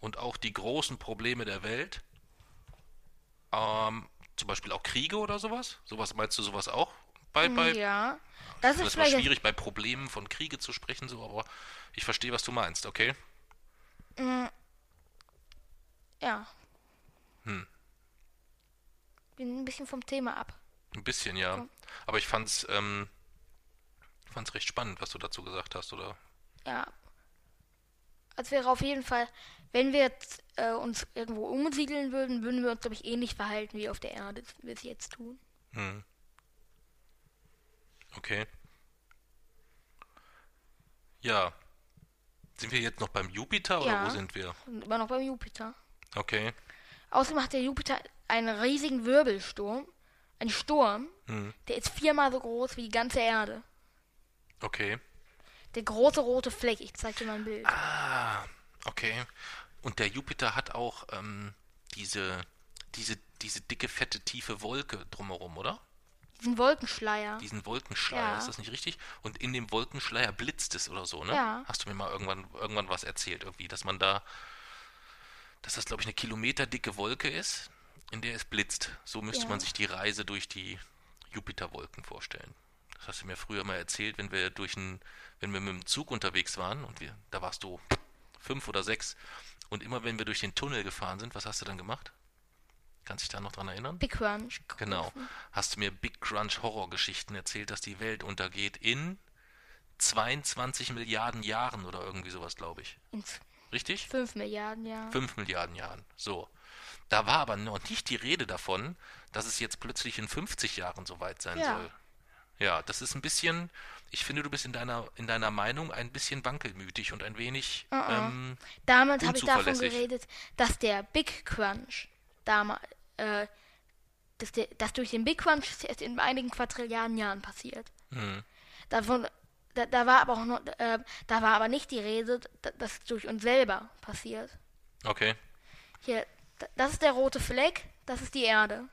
und auch die großen Probleme der Welt. Ähm, zum Beispiel auch Kriege oder sowas? Sowas meinst du sowas auch? Bei, bei, ja, das ist das war vielleicht schwierig, bei Problemen von Kriege zu sprechen, so, aber ich verstehe, was du meinst, okay? ja. Hm. Bin ein bisschen vom Thema ab. Ein bisschen, ja. Aber ich fand's, ähm, fand's recht spannend, was du dazu gesagt hast, oder? Ja. Es wäre auf jeden Fall, wenn wir jetzt äh, uns irgendwo umsiedeln würden, würden wir uns, glaube ich, ähnlich verhalten wie auf der Erde, wie wir es jetzt tun. Hm. Okay. Ja. Sind wir jetzt noch beim Jupiter oder Ja. wo sind wir? Immer noch beim Jupiter. Okay. Außerdem hat der Jupiter einen riesigen Wirbelsturm, einen Sturm, Hm. der ist viermal so groß wie die ganze Erde. Okay. Der große rote Fleck, ich zeig dir mal ein Bild. Ah, okay. Und der Jupiter hat auch ähm, diese, diese, diese dicke, fette, tiefe Wolke drumherum, oder? Diesen Wolkenschleier. Diesen Wolkenschleier, Ja. ist das nicht richtig? Und in dem Wolkenschleier blitzt es oder so, ne? Ja. Hast du mir mal irgendwann, irgendwann was erzählt, irgendwie, dass man da, dass das, glaube ich, eine kilometerdicke Wolke ist, in der es blitzt. So müsste Ja. man sich die Reise durch die Jupiterwolken vorstellen. Das hast du mir früher mal erzählt, wenn wir durch ein, wenn wir mit dem Zug unterwegs waren und wir, da warst du fünf oder sechs und immer wenn wir durch den Tunnel gefahren sind, was hast du dann gemacht? Kannst dich da noch dran erinnern? Big Crunch. Genau. Hast du mir Big Crunch Horrorgeschichten erzählt, dass die Welt untergeht in 22 Milliarden Jahren oder irgendwie sowas, glaube ich. Richtig? 5 Milliarden, ja. 5 Milliarden Jahren. So. Da war aber noch nicht die Rede davon, dass es jetzt plötzlich in 50 Jahren soweit sein Ja. soll. Ja, das ist ein bisschen, ich finde, du bist in deiner, in deiner Meinung ein bisschen wankelmütig und ein wenig, ähm, Damals habe ich davon geredet, dass der Big Crunch damals, äh, dass, der, dass durch den Big Crunch in einigen Quadrilliarden Jahren passiert. hm, Davon, da, da war aber auch noch, äh, da war aber nicht die Rede, da- dass es durch uns selber passiert. okay, Hier, da- das ist der rote Fleck, das ist die Erde.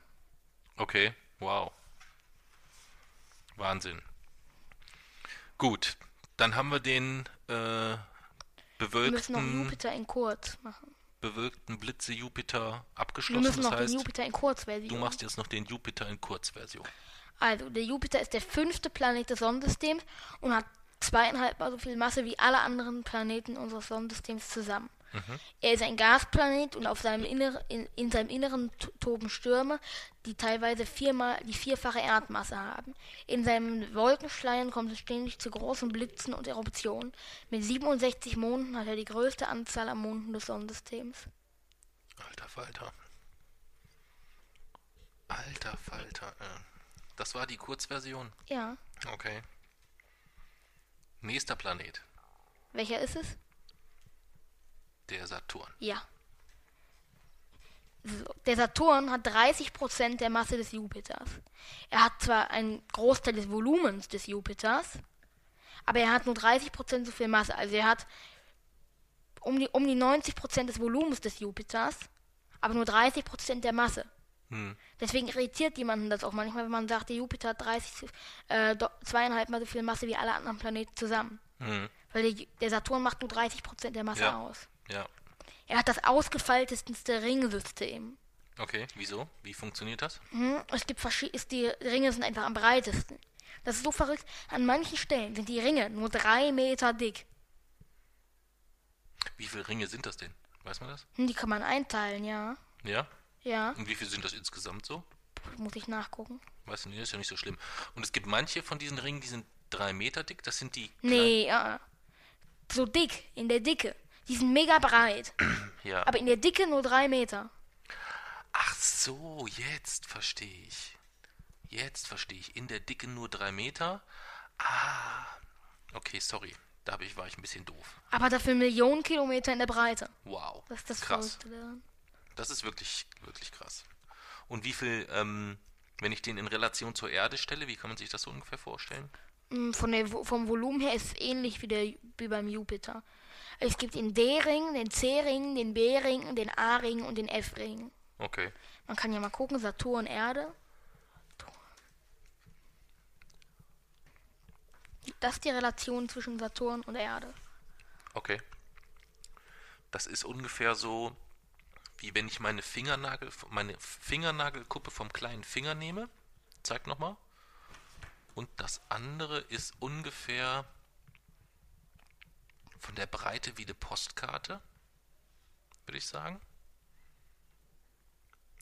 okay, wow. Wahnsinn. Gut, dann haben wir den äh, Wir müssen noch bewölkten, Jupiter in kurz machen. bewölkten Blitze Jupiter Wir abgeschlossen. müssen Das noch heißt, den Jupiter in Kurzversion. du machst jetzt noch den Jupiter in Kurzversion. Also, der Jupiter ist der fünfte Planet des Sonnensystems und hat zweieinhalb Mal so viel Masse wie alle anderen Planeten unseres Sonnensystems zusammen. Er ist ein Gasplanet und auf seinem Inneren, in, in seinem Inneren to- toben Stürme, die teilweise viermal die vierfache Erdmasse haben. In seinen Wolkenschleiern kommt es ständig zu großen Blitzen und Eruptionen. Mit 67 Monden hat er die größte Anzahl an Monden des Sonnensystems. Alter Falter. Alter Falter. Äh. Das war die Kurzversion. Ja. Okay. Nächster Planet. Welcher ist es? Der Saturn. Ja. So, der Saturn hat 30% der Masse des Jupiters. Er hat zwar einen Großteil des Volumens des Jupiters, aber er hat nur 30% so viel Masse. Also er hat um die, um die 90% des Volumens des Jupiters, aber nur 30% der Masse. Hm. Deswegen irritiert jemanden das auch manchmal, wenn man sagt, der Jupiter hat 30, äh, zweieinhalb mal so viel Masse wie alle anderen Planeten zusammen. Hm. Weil der, der Saturn macht nur 30 Prozent der Masse Ja. aus. Ja. Er hat das ausgefeilteste Ringsystem. Okay, wieso? Wie funktioniert das? Hm, Es gibt verschiedene, die Ringe sind einfach am breitesten. Das ist so verrückt. An manchen Stellen sind die Ringe nur drei Meter dick. Wie viele Ringe sind das denn? Weiß man das? Hm, Die kann man einteilen, ja. Ja? Ja, Und wie viele sind das insgesamt so? muss ich nachgucken. Weißt du, nee, ist ja nicht so schlimm. Und es gibt manche von diesen Ringen, die sind drei Meter dick. Das sind die. Nee, ja. So dick, in der Dicke. Die sind mega breit. Ja. Aber in der Dicke nur drei Meter. Ach so, jetzt verstehe ich. Jetzt verstehe ich. In der Dicke nur drei Meter. Ah. Okay, sorry. Da hab ich, war ich ein bisschen doof. Aber dafür Millionen Kilometer in der Breite. Wow. Das ist das krass. Verrückte. Das ist wirklich, wirklich krass. Und wie viel, ähm, wenn ich den in Relation zur Erde stelle, wie kann man sich das so ungefähr vorstellen? Mm, Von der, vom Volumen her ist es ähnlich wie, der, wie beim Jupiter. Es gibt den D-Ring, den C-Ring, den B-Ring, den A-Ring und den F-Ring. Okay. Man kann ja mal gucken, Saturn, Erde. Das ist die Relation zwischen Saturn und Erde. Okay. Das ist ungefähr so, wie wenn ich meine Fingernagel, meine Fingernagelkuppe vom kleinen Finger nehme. Zeig nochmal. Und das andere ist ungefähr von der Breite wie eine Postkarte, würde ich sagen.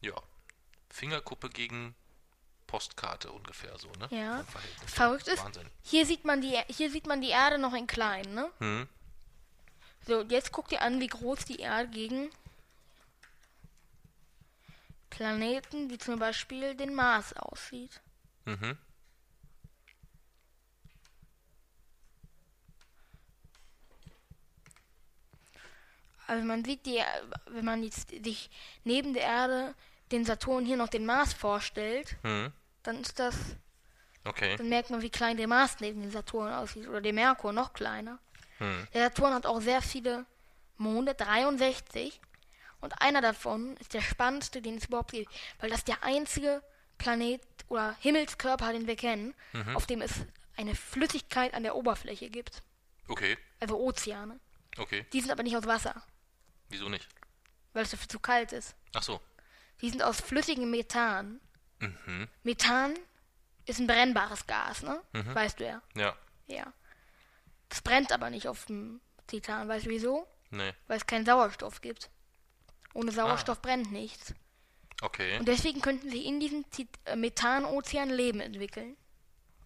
Ja. Fingerkuppe gegen Postkarte ungefähr so, ne? Ja. Verrückt ist, Wahnsinn. hier sieht man die, hier sieht man die Erde noch in klein, ne? Hm. So, und jetzt guck dir an, wie groß die Erde gegen Planeten wie zum Beispiel den Mars aussieht. Mhm. Also man sieht die, wenn man jetzt sich neben der Erde den Saturn hier noch den Mars vorstellt, Hm. dann ist das, Okay. dann merkt man, wie klein der Mars neben dem Saturn aussieht oder der Merkur noch kleiner. Hm. Der Saturn hat auch sehr viele Monde, 63. Und einer davon ist der spannendste, den es überhaupt gibt, weil das der einzige Planet oder Himmelskörper, den wir kennen, auf dem es eine Flüssigkeit an der Oberfläche gibt. Okay. Also Ozeane. Okay. Die sind aber nicht aus Wasser, Wieso nicht? weil es dafür zu kalt ist. Ach so. Die sind aus flüssigem Methan. Mhm. Methan ist ein brennbares Gas, ne? Weißt du ja. Ja. Ja. Das brennt aber nicht auf dem Titan. Weißt du wieso? Nee. Weil es keinen Sauerstoff gibt. Ohne Sauerstoff brennt nichts. Okay. Und deswegen könnten sich in diesem äh, Methanozean Leben entwickeln.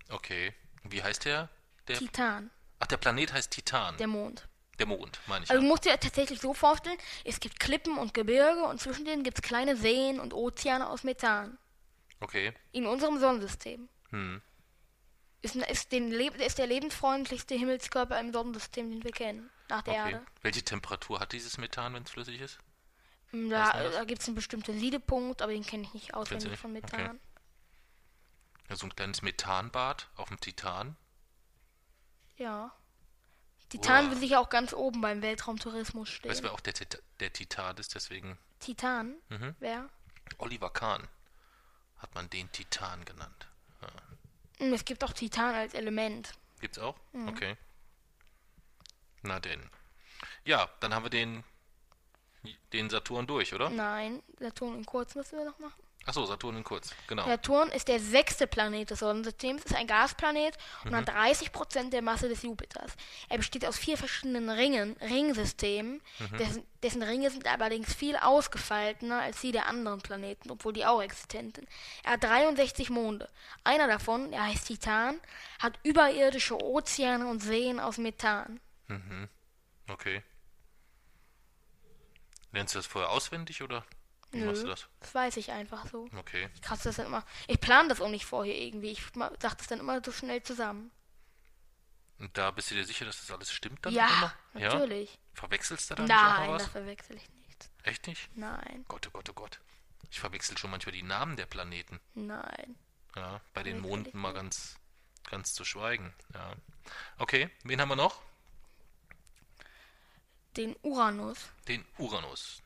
Okay. Wie heißt der? Der Titan, Ach, der Planet heißt Titan. der Mond. Der Mond, meine ich. Also du ja. musst dir tatsächlich so vorstellen, es gibt Klippen und Gebirge und zwischen denen gibt es kleine Seen und Ozeane aus Methan. Okay. In unserem Sonnensystem. Hm. Ist, ist, den ist der lebensfreundlichste Himmelskörper im Sonnensystem, den wir kennen. Nach der Okay. Erde. Welche Temperatur hat dieses Methan, wenn es flüssig ist? Weißt Da, du da gibt es einen bestimmten Siedepunkt, aber den kenne ich nicht du auswendig nicht? von Okay. Methan. Ja, so ein kleines Methanbad auf dem Titan. Ja. Titan Boah. will sich ja auch ganz oben beim Weltraumtourismus stehen. Weißt du, wer auch der, der Titan ist? Deswegen Titan? Mhm. Wer? Oliver Kahn hat man den Titan genannt. Mm, Es gibt auch Titan als Element. Gibt's auch? Mhm. Okay. Na denn. Ja, dann haben wir den, den Saturn durch, oder? Nein, Saturn in kurz müssen wir noch machen. Achso, Saturn in kurz. Genau. Saturn ist der sechste Planet des Sonnensystems, ist ein Gasplanet und Mhm. hat 30% der Masse des Jupiters. Er besteht aus vier verschiedenen Ringen, Ringsystemen, Mhm. dessen, dessen Ringe sind allerdings viel ausgefeiltener als die der anderen Planeten, obwohl die auch existent sind. Er hat 63 Monde. Einer davon, der heißt Titan, hat überirdische Ozeane und Seen aus Methan. Okay. Lernst du das vorher auswendig oder wie Nö, machst du das? das weiß ich einfach so. Okay. Krass, das dann immer. Ich plane das auch nicht vorher irgendwie. Ich sag das dann immer so schnell zusammen. Und da bist du dir sicher, dass das alles stimmt dann Ja, immer? Ja? natürlich. Verwechselst du da nicht auch Nein, mal das was? verwechsel ich nicht. Echt nicht? Nein, Gott, oh Gott, oh Gott. Ich verwechsel schon manchmal die Namen der Planeten. nein. Ja, bei den ich Monden mal ganz, ganz zu schweigen. Ja. Okay, wen haben wir noch? Den Uranus. Den Uranus.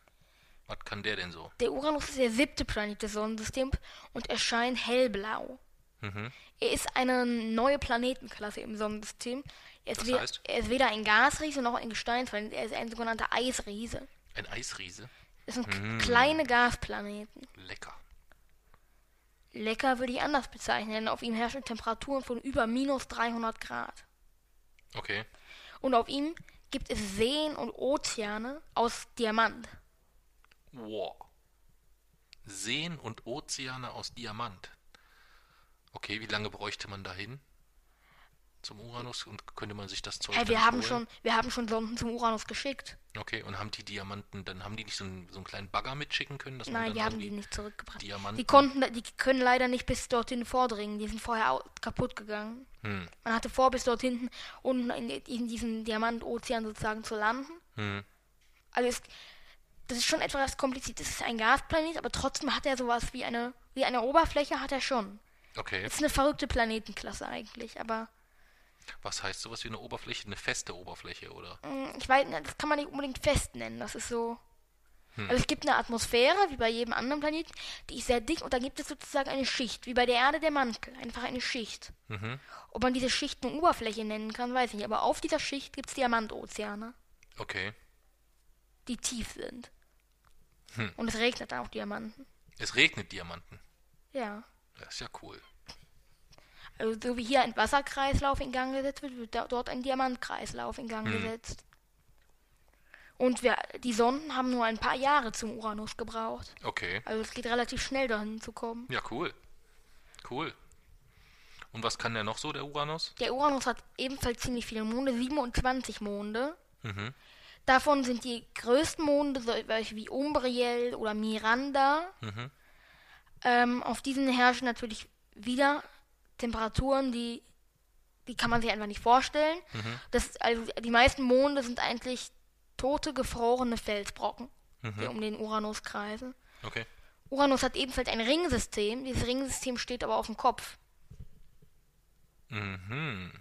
Was kann der denn so? Der Uranus ist der siebte Planet des Sonnensystems und erscheint hellblau. Mhm. Er ist eine neue Planetenklasse im Sonnensystem. Er ist, weder, heißt? er ist weder ein Gasriese noch ein Gesteinsplanet, er ist ein sogenannter Eisriese. Ein Eisriese? Das sind Mm. kleine Gasplaneten. Lecker. Lecker würde ich anders bezeichnen, denn auf ihm herrschen Temperaturen von über minus 300 Grad. Okay. Und auf ihm gibt es Seen und Ozeane aus Diamant. Wow. Seen und Ozeane aus Diamant. Okay, wie lange bräuchte man dahin? Zum Uranus und könnte man sich das Zeug dann wir, haben holen? schon, wir haben schon Sonden zum Uranus geschickt. Okay, und haben die Diamanten, dann haben die nicht so einen, so einen kleinen Bagger mitschicken können? Dass man Nein, die haben die nicht zurückgebracht. Diamanten. Die konnten, die können leider nicht bis dorthin vordringen. Die sind vorher kaputt gegangen. Hm, Man hatte vor, bis dort hinten unten in, in diesem Diamantozean sozusagen zu landen. hm, Also es, das ist schon etwas kompliziert. Das ist ein Gasplanet, aber trotzdem hat er sowas wie eine, wie eine Oberfläche hat er schon. okay. Es ist eine verrückte Planetenklasse eigentlich, aber Was heißt sowas wie eine Oberfläche? Eine feste Oberfläche, oder? mh, ich weiß das kann man nicht unbedingt fest nennen. Das ist so. Also es gibt eine Atmosphäre, wie bei jedem anderen Planeten, die ist sehr dick und dann gibt es sozusagen eine Schicht, wie bei der Erde der Mantel, einfach eine Schicht. Mhm. Ob man diese Schicht eine Oberfläche nennen kann, weiß ich nicht, aber auf dieser Schicht gibt es Diamantozeane, Okay. die tief sind. Hm. Und es regnet dann auch Diamanten. Es regnet Diamanten. Ja. Das ist ja cool. Also so wie hier ein Wasserkreislauf in Gang gesetzt wird, wird dort ein Diamantkreislauf in Gang Hm. gesetzt. Und wir, die Sonden haben nur ein paar Jahre zum Uranus gebraucht. Okay. Also es geht relativ schnell dahin zu kommen. Ja, cool. Cool. Und was kann der noch so, der Uranus? Der Uranus hat ebenfalls ziemlich viele Monde, 27 Monde. Mhm. Davon sind die größten Monde solche wie Umbriel oder Miranda. Mhm. Ähm, auf diesen herrschen natürlich wieder Temperaturen, die, die kann man sich einfach nicht vorstellen. Mhm. Das, also die meisten Monde sind eigentlich tote, gefrorene Felsbrocken, Mhm. die um den Uranus kreisen. Okay. Uranus hat ebenfalls ein Ringsystem. Dieses Ringsystem steht aber auf dem Kopf. Mhm.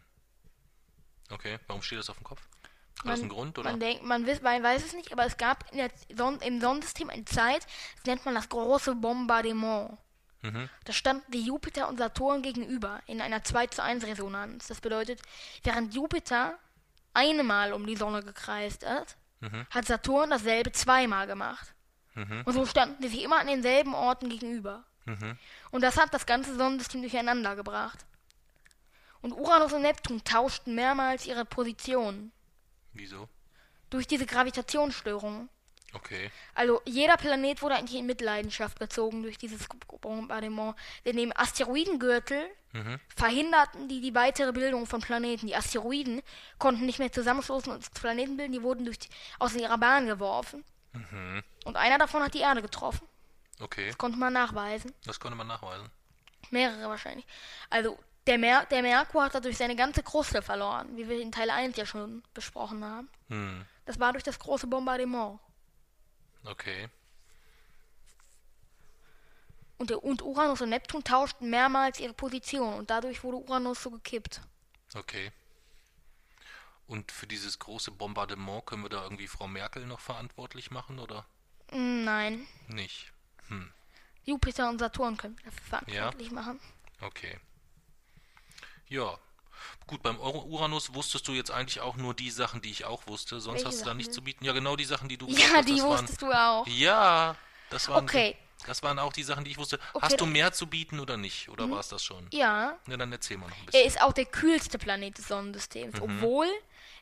Okay, warum steht das auf dem Kopf? Man, das einen Grund, oder? man, denkt, man, wiss, man weiß es nicht, aber es gab in der Son im Sonnensystem eine Zeit, das nennt man das große Bombardement. Mhm. Da standen die Jupiter und Saturn gegenüber in einer 2 zu 1 Resonanz. Das bedeutet, während Jupiter einmal um die Sonne gekreist hat, Mhm. hat Saturn dasselbe zweimal gemacht. Mhm. Und so standen sie sich immer an denselben Orten gegenüber. Mhm. Und das hat das ganze Sonnensystem durcheinander gebracht. Und Uranus und Neptun tauschten mehrmals ihre Positionen Wieso? durch diese Gravitationsstörungen. Okay. Also jeder Planet wurde eigentlich in Mitleidenschaft gezogen durch dieses Bombardement. Denn im Asteroidengürtel Mhm. verhinderten die die weitere Bildung von Planeten. Die Asteroiden konnten nicht mehr zusammenstoßen und Planeten bilden, die wurden durch die, aus ihrer Bahn geworfen. Mhm. Und einer davon hat die Erde getroffen. Okay, Das konnte man nachweisen. das konnte man nachweisen. Mehrere wahrscheinlich. Also der, Mer der Merkur hat dadurch seine ganze Kruste verloren, wie wir in Teil 1 ja schon besprochen haben. Hm. Das war durch das große Bombardement. Okay. Und, der, und Uranus und Neptun tauschten mehrmals ihre Position und dadurch wurde Uranus so gekippt. Okay. Und für dieses große Bombardement können wir da irgendwie Frau Merkel noch verantwortlich machen, oder Mm, Nein, nicht? Hm. Jupiter und Saturn können wir dafür verantwortlich machen. Okay. Ja. Gut, beim Ur- Uranus wusstest du jetzt eigentlich auch nur die Sachen, die ich auch wusste. Sonst Welche hast du da Sachen nichts zu bieten. Ja, genau die Sachen, die du gesagt Ja, hast. die das waren, wusstest du auch. Ja, das waren, Okay. das waren auch die Sachen, die ich wusste. Okay, hast du dann- mehr zu bieten oder nicht? Oder war es das schon? Ja, Na, dann erzähl mal noch ein er bisschen. ist auch der kühlste Planet des Sonnensystems. Mhm. Obwohl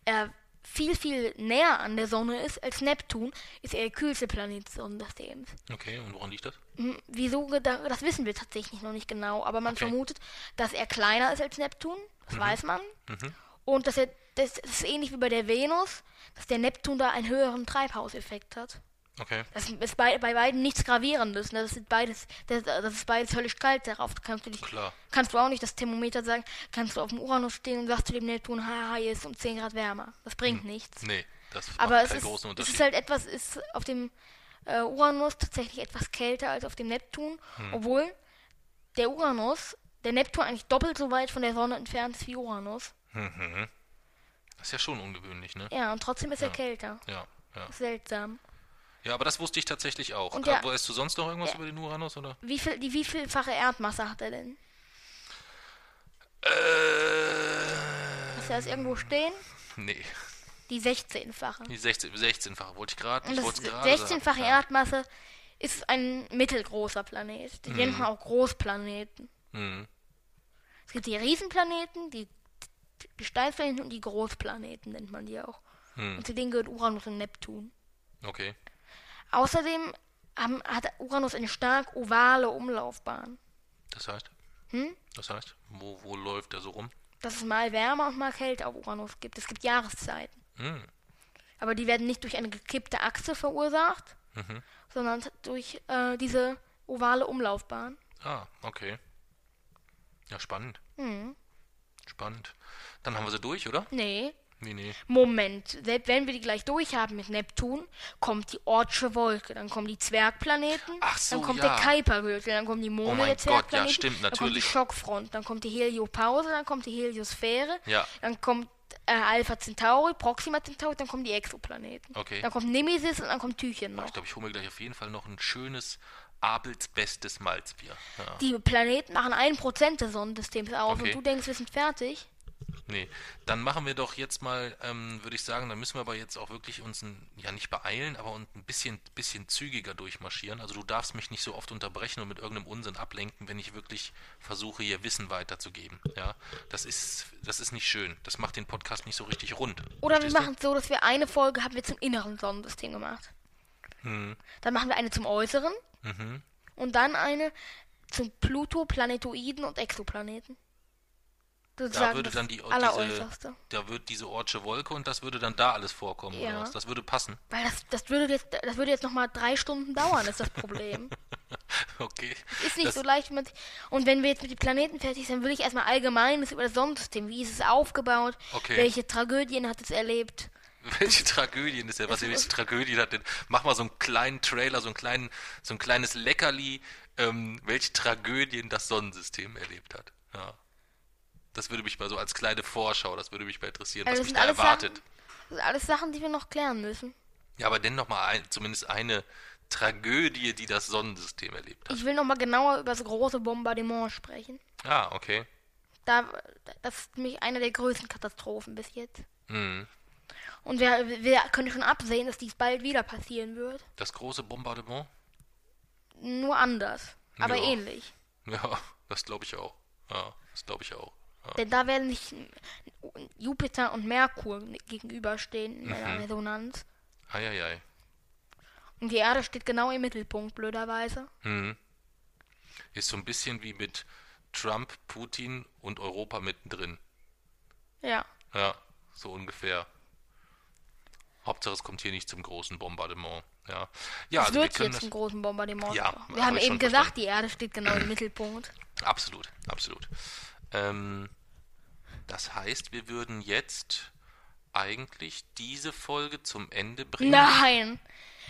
er viel, viel näher an der Sonne ist als Neptun, ist er der kühlste Planet des Sonnensystems. Okay, und woran liegt das? Hm, Wieso, das wissen wir tatsächlich noch nicht genau, aber man Okay. vermutet, dass er kleiner ist als Neptun, das weiß man. Mhm. Und dass er, das ist ähnlich wie bei der Venus, dass der Neptun da einen höheren Treibhauseffekt hat. Okay. Das ist bei, bei beiden nichts Gravierendes. Ne? Das, ist beides, das, das ist beides höllisch kalt darauf. Kannst du, dich, Klar. kannst du auch nicht das Thermometer sagen, kannst du auf dem Uranus stehen und sagst zu dem Neptun, haha, hier ist um 10 Grad wärmer. Das bringt nichts. Nee, das macht Aber es keinen ist, großen es Unterschied. ist halt etwas, ist auf dem äh, Uranus tatsächlich etwas kälter als auf dem Neptun, Hm. obwohl der Uranus, der Neptun eigentlich doppelt so weit von der Sonne entfernt ist wie Uranus. mhm. Das ist ja schon ungewöhnlich, ne? Ja, und trotzdem ist er Ja. kälter. Ja, ja. Seltsam. Ja, aber das wusste ich tatsächlich auch. Und der- weißt du sonst noch irgendwas über den Uranus, oder? Wie viel, die wievielfache Erdmasse hat er denn? Äh, Hast du das irgendwo stehen? nee. Die 16-fache. Die 16, 16-fache wollte ich gerade. Sagen. 16-fache Ja. Erdmasse ist ein mittelgroßer Planet. Die nennt man auch Großplaneten. Mhm. Es gibt die Riesenplaneten, die Gesteinsplaneten und die Großplaneten nennt man die auch. Hm. Und zu denen gehört Uranus und Neptun. Okay. Außerdem haben, hat Uranus eine stark ovale Umlaufbahn. Das heißt? Hm? Das heißt, wo, wo läuft er so rum? Dass es mal wärmer und mal kälter auf Uranus gibt. Es gibt Jahreszeiten. Hm. Aber die werden nicht durch eine gekippte Achse verursacht, Mhm. sondern durch äh, diese ovale Umlaufbahn. Ah, okay. Ja, spannend. Hm. Spannend. Dann haben wir sie durch, oder? Nee, Nee, nee. Moment. Selbst wenn wir die gleich durch haben mit Neptun, kommt die Ortsche Wolke, dann kommen die Zwergplaneten, so, dann kommt ja. der Kuipergürtel, dann kommen die Monde Oh der Gott, ja, Zwergplaneten, stimmt, dann kommt die. Schockfront, dann kommt die Heliopause, dann kommt die Heliosphäre, Ja. dann kommt äh, Alpha Centauri, Proxima Centauri, dann kommen die Exoplaneten. Okay. Dann kommt Nemesis und dann kommt Tychen noch. Ich glaube, ich hole mir gleich auf jeden Fall noch ein schönes Abels bestes Malzbier. Ja. Die Planeten machen ein Prozent des Sonnensystems aus Okay. und du denkst, wir sind fertig. Nee, dann machen wir doch jetzt mal, ähm, würde ich sagen, dann müssen wir aber jetzt auch wirklich uns ein, ja nicht beeilen, aber ein bisschen, bisschen zügiger durchmarschieren. Also du darfst mich nicht so oft unterbrechen und mit irgendeinem Unsinn ablenken, wenn ich wirklich versuche, hier Wissen weiterzugeben. Ja, das ist, das ist nicht schön. Das macht den Podcast nicht so richtig rund. Oder wir Verstehst machen es so, dass wir eine Folge haben wir zum inneren Sonnensystem gemacht. Dann machen wir eine zum äußeren Mhm. und dann eine zum Pluto, Planetoiden und Exoplaneten. Da würde das dann die, diese, da wird diese Ortsche Wolke und das würde dann da alles vorkommen, Ja. oder was? Das würde passen. Weil das, das würde jetzt, das würde jetzt nochmal drei Stunden dauern, ist das Problem. Okay. Ist nicht das, so leicht mit. Und wenn wir jetzt mit den Planeten fertig sind, will ich erstmal allgemeines über das Sonnensystem. Wie ist es aufgebaut? Okay. Welche Tragödien hat es erlebt? Welche Tragödien ist er? Was Das welche Tragödien hat denn? Mach mal so einen kleinen Trailer, so einen kleinen, so ein kleines Leckerli, ähm, welche Tragödien das Sonnensystem erlebt hat. Ja. Das würde mich mal so als kleine Vorschau, das würde mich mal interessieren, Also was mich da erwartet. Sachen, das sind alles Sachen, die wir noch klären müssen. Ja, aber denn noch mal ein, zumindest eine Tragödie, die das Sonnensystem erlebt hat. Ich will nochmal genauer über das große Bombardement sprechen. Ah, okay. Da, das ist nämlich eine der größten Katastrophen bis jetzt. Hm. Und wir, wir können schon absehen, dass dies bald wieder passieren wird. Das große Bombardement? Nur anders. Aber Ja. ähnlich. Ja, das glaube ich auch. Ja, das glaube ich auch. Denn da werden sich Jupiter und Merkur gegenüberstehen in einer Mhm. Resonanz. Eieiei. Und die Erde steht genau im Mittelpunkt, blöderweise. Hm. Ist so ein bisschen wie mit Trump, Putin und Europa mittendrin. Ja. Ja, so ungefähr. Hauptsache es kommt hier nicht zum großen Bombardement. Ja, ja Es also wir wird können jetzt das, ein großen Bombardement. Ja, wir hab haben eben gesagt, verstanden. die Erde steht genau im Mittelpunkt. absolut, absolut. Ähm, das heißt, wir würden jetzt eigentlich diese Folge zum Ende bringen. Nein!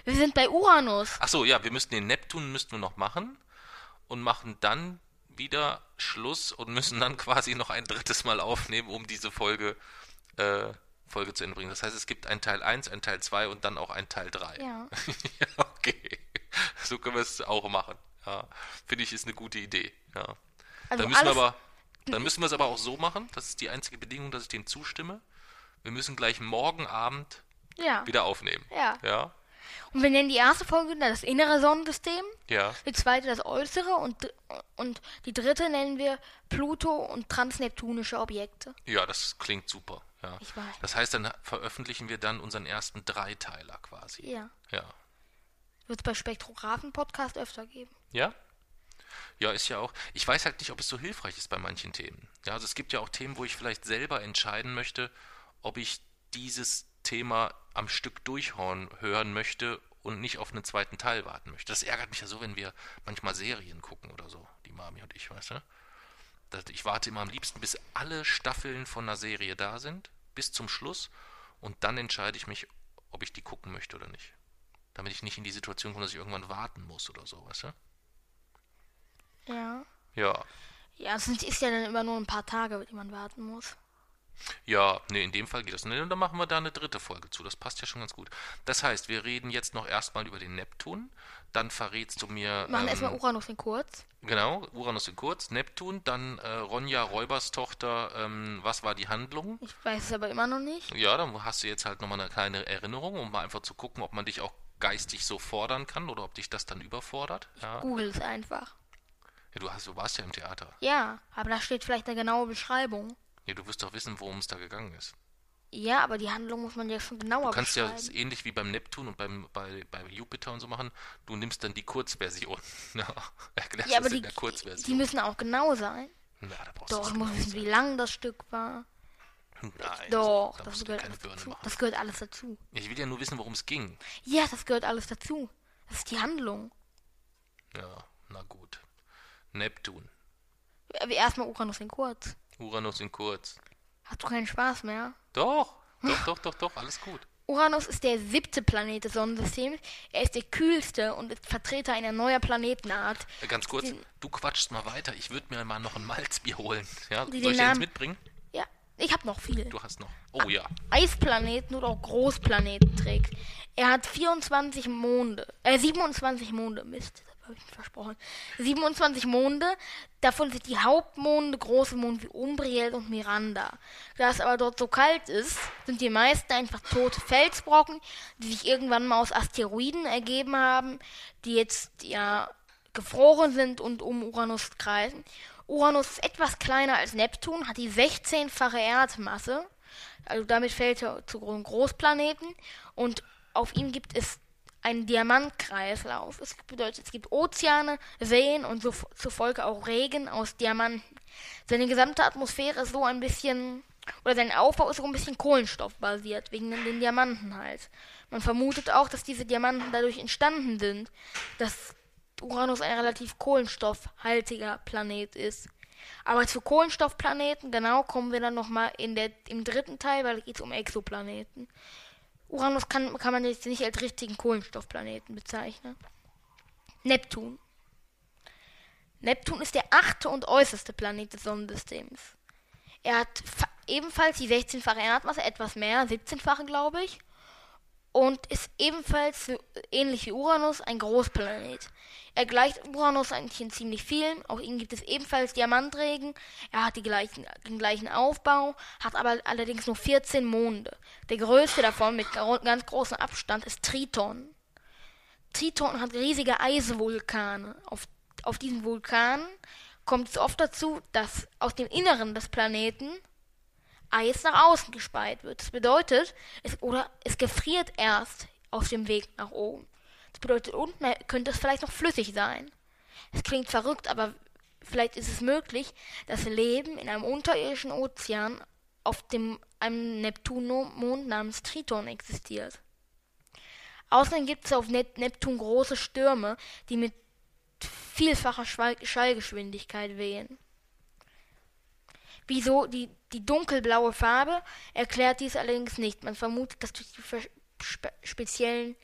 Wir sind bei Uranus. Ach so, ja, wir müssten den Neptun müssten wir noch machen und machen dann wieder Schluss und müssen dann quasi noch ein drittes Mal aufnehmen, um diese Folge, äh, Folge zu Ende bringen. Das heißt, es gibt ein Teil 1, ein Teil 2 und dann auch ein Teil 3. Ja. ja, okay. So können wir es auch machen. Ja, finde ich, ist eine gute Idee. Ja. Also dann müssen wir aber, dann müssen wir es aber auch so machen. Das ist die einzige Bedingung, dass ich dem zustimme. Wir müssen gleich morgen Abend Ja. wieder aufnehmen. Ja. Ja. Und wir nennen die erste Folge dann das innere Sonnensystem, Ja. die zweite das äußere und, und die dritte nennen wir Pluto und transneptunische Objekte. Ja, das klingt super. Ja. Ich weiß. Das heißt, dann veröffentlichen wir dann unseren ersten Dreiteiler quasi. Ja. Ja. Wird es bei Spektrographen-Podcast öfter geben. Ja? Ja, ist ja auch. Ich weiß halt nicht, ob es so hilfreich ist bei manchen Themen. Ja, also es gibt ja auch Themen, wo ich vielleicht selber entscheiden möchte, ob ich dieses Thema am Stück durchhauen hören möchte und nicht auf einen zweiten Teil warten möchte. Das ärgert mich ja so, wenn wir manchmal Serien gucken oder so, die Mami und ich, weißt du? Ich warte immer am liebsten, bis alle Staffeln von einer Serie da sind, bis zum Schluss, und dann entscheide ich mich, ob ich die gucken möchte oder nicht. Damit ich nicht in die Situation komme, dass ich irgendwann warten muss oder so, weißt du? Ja. Ja. Ja, es ist ja dann immer nur ein paar Tage, die man warten muss. Ja, nee, in dem Fall geht das nicht. Und dann machen wir da eine dritte Folge zu. Das passt ja schon ganz gut. Das heißt, wir reden jetzt noch erstmal über den Neptun. Dann verrätst du mir. Wir machen ähm, erstmal Uranus in kurz. Genau, Uranus in kurz, Neptun, dann äh, Ronja Räubers Tochter, ähm, was war die Handlung? Ich weiß es aber immer noch nicht. Ja, dann hast du jetzt halt nochmal eine kleine Erinnerung, um mal einfach zu gucken, ob man dich auch geistig so fordern kann oder ob dich das dann überfordert. Ja, Google es einfach. Ja du, hast, du warst ja im Theater. Ja, aber da steht vielleicht eine genaue Beschreibung. Ja, du wirst doch wissen, worum es da gegangen ist. Ja, aber die Handlung muss man ja schon genauer Du kannst ja beschreiben. ähnlich wie beim Neptun und beim, bei, bei Jupiter und so machen, du nimmst dann die Kurzversion. Ja, ja, aber die, in der die müssen auch genau sein. Na, da brauchst Doch, du ich muss wissen, wie lang das Stück war. Nein, Doch, da das musst gehört alles Birne dazu. machen. Das gehört alles dazu. Ich will ja nur wissen, worum es ging. Ja, das gehört alles dazu. Das ist die Handlung. Ja, na gut. Neptun, Wie erstmal Uranus in kurz. Uranus in kurz. Hast du keinen Spaß mehr? Doch, doch, doch, doch, doch, alles gut. Uranus ist der siebte Planet des Sonnensystems. Er ist der kühlste und ist Vertreter einer neuen Planetenart. Äh, Ganz kurz, Den- du quatschst mal weiter. Ich würde mir mal noch ein Malzbier holen. Ja, soll ich dir eins mitbringen? Ja, ich habe noch viel. Du hast noch. Oh ja. Eisplaneten oder auch Großplaneten trägt. Er hat 24 Monde, äh 27 Monde, Mist, habe ich mir versprochen. 27 Monde, davon sind die Hauptmonde große Monde wie Umbriel und Miranda. Da es aber dort so kalt ist, sind die meisten einfach tote Felsbrocken, die sich irgendwann mal aus Asteroiden ergeben haben, die jetzt ja gefroren sind und um Uranus kreisen. Uranus ist etwas kleiner als Neptun, hat die 16-fache Erdmasse. Also damit fällt er zu einem Großplaneten und auf ihm gibt es einen Diamantkreislauf. Es bedeutet, es gibt Ozeane, Seen und so, zufolge auch Regen aus Diamanten. Seine gesamte Atmosphäre ist so ein bisschen, oder sein Aufbau ist so ein bisschen kohlenstoffbasiert, wegen den Diamanten halt. Man vermutet auch, dass diese Diamanten dadurch entstanden sind, dass Uranus ein relativ kohlenstoffhaltiger Planet ist. Aber zu Kohlenstoffplaneten, genau, kommen wir dann nochmal im dritten Teil, weil es geht um Exoplaneten. Uranus kann, kann man jetzt nicht als richtigen Kohlenstoffplaneten bezeichnen. Neptun. Neptun ist der achte und äußerste Planet des Sonnensystems. Er hat fa- ebenfalls die 16-fache Erdmasse, etwas mehr, 17-fache glaube ich. Und ist ebenfalls ähnlich wie Uranus ein Großplanet. Er gleicht Uranus eigentlich in ziemlich vielen. Auch ihm gibt es ebenfalls Diamantregen. Er hat gleichen, den gleichen Aufbau, hat aber allerdings nur 14 Monde. Der größte davon mit ganz großem Abstand ist Triton. Triton hat riesige Eisvulkane. Auf, auf diesen Vulkanen kommt es oft dazu, dass aus dem Inneren des Planeten Eis nach außen gespeit wird. Das bedeutet, es, oder es gefriert erst auf dem Weg nach oben. Das bedeutet, unten könnte es vielleicht noch flüssig sein. Es klingt verrückt, aber vielleicht ist es möglich, dass Leben in einem unterirdischen Ozean auf dem, einem Neptunmond namens Triton existiert. Außerdem gibt es auf Nep Neptun große Stürme, die mit vielfacher Schallgeschwindigkeit wehen. Wieso die, die dunkelblaue Farbe erklärt dies allerdings nicht. Man vermutet, dass durch die spe speziellen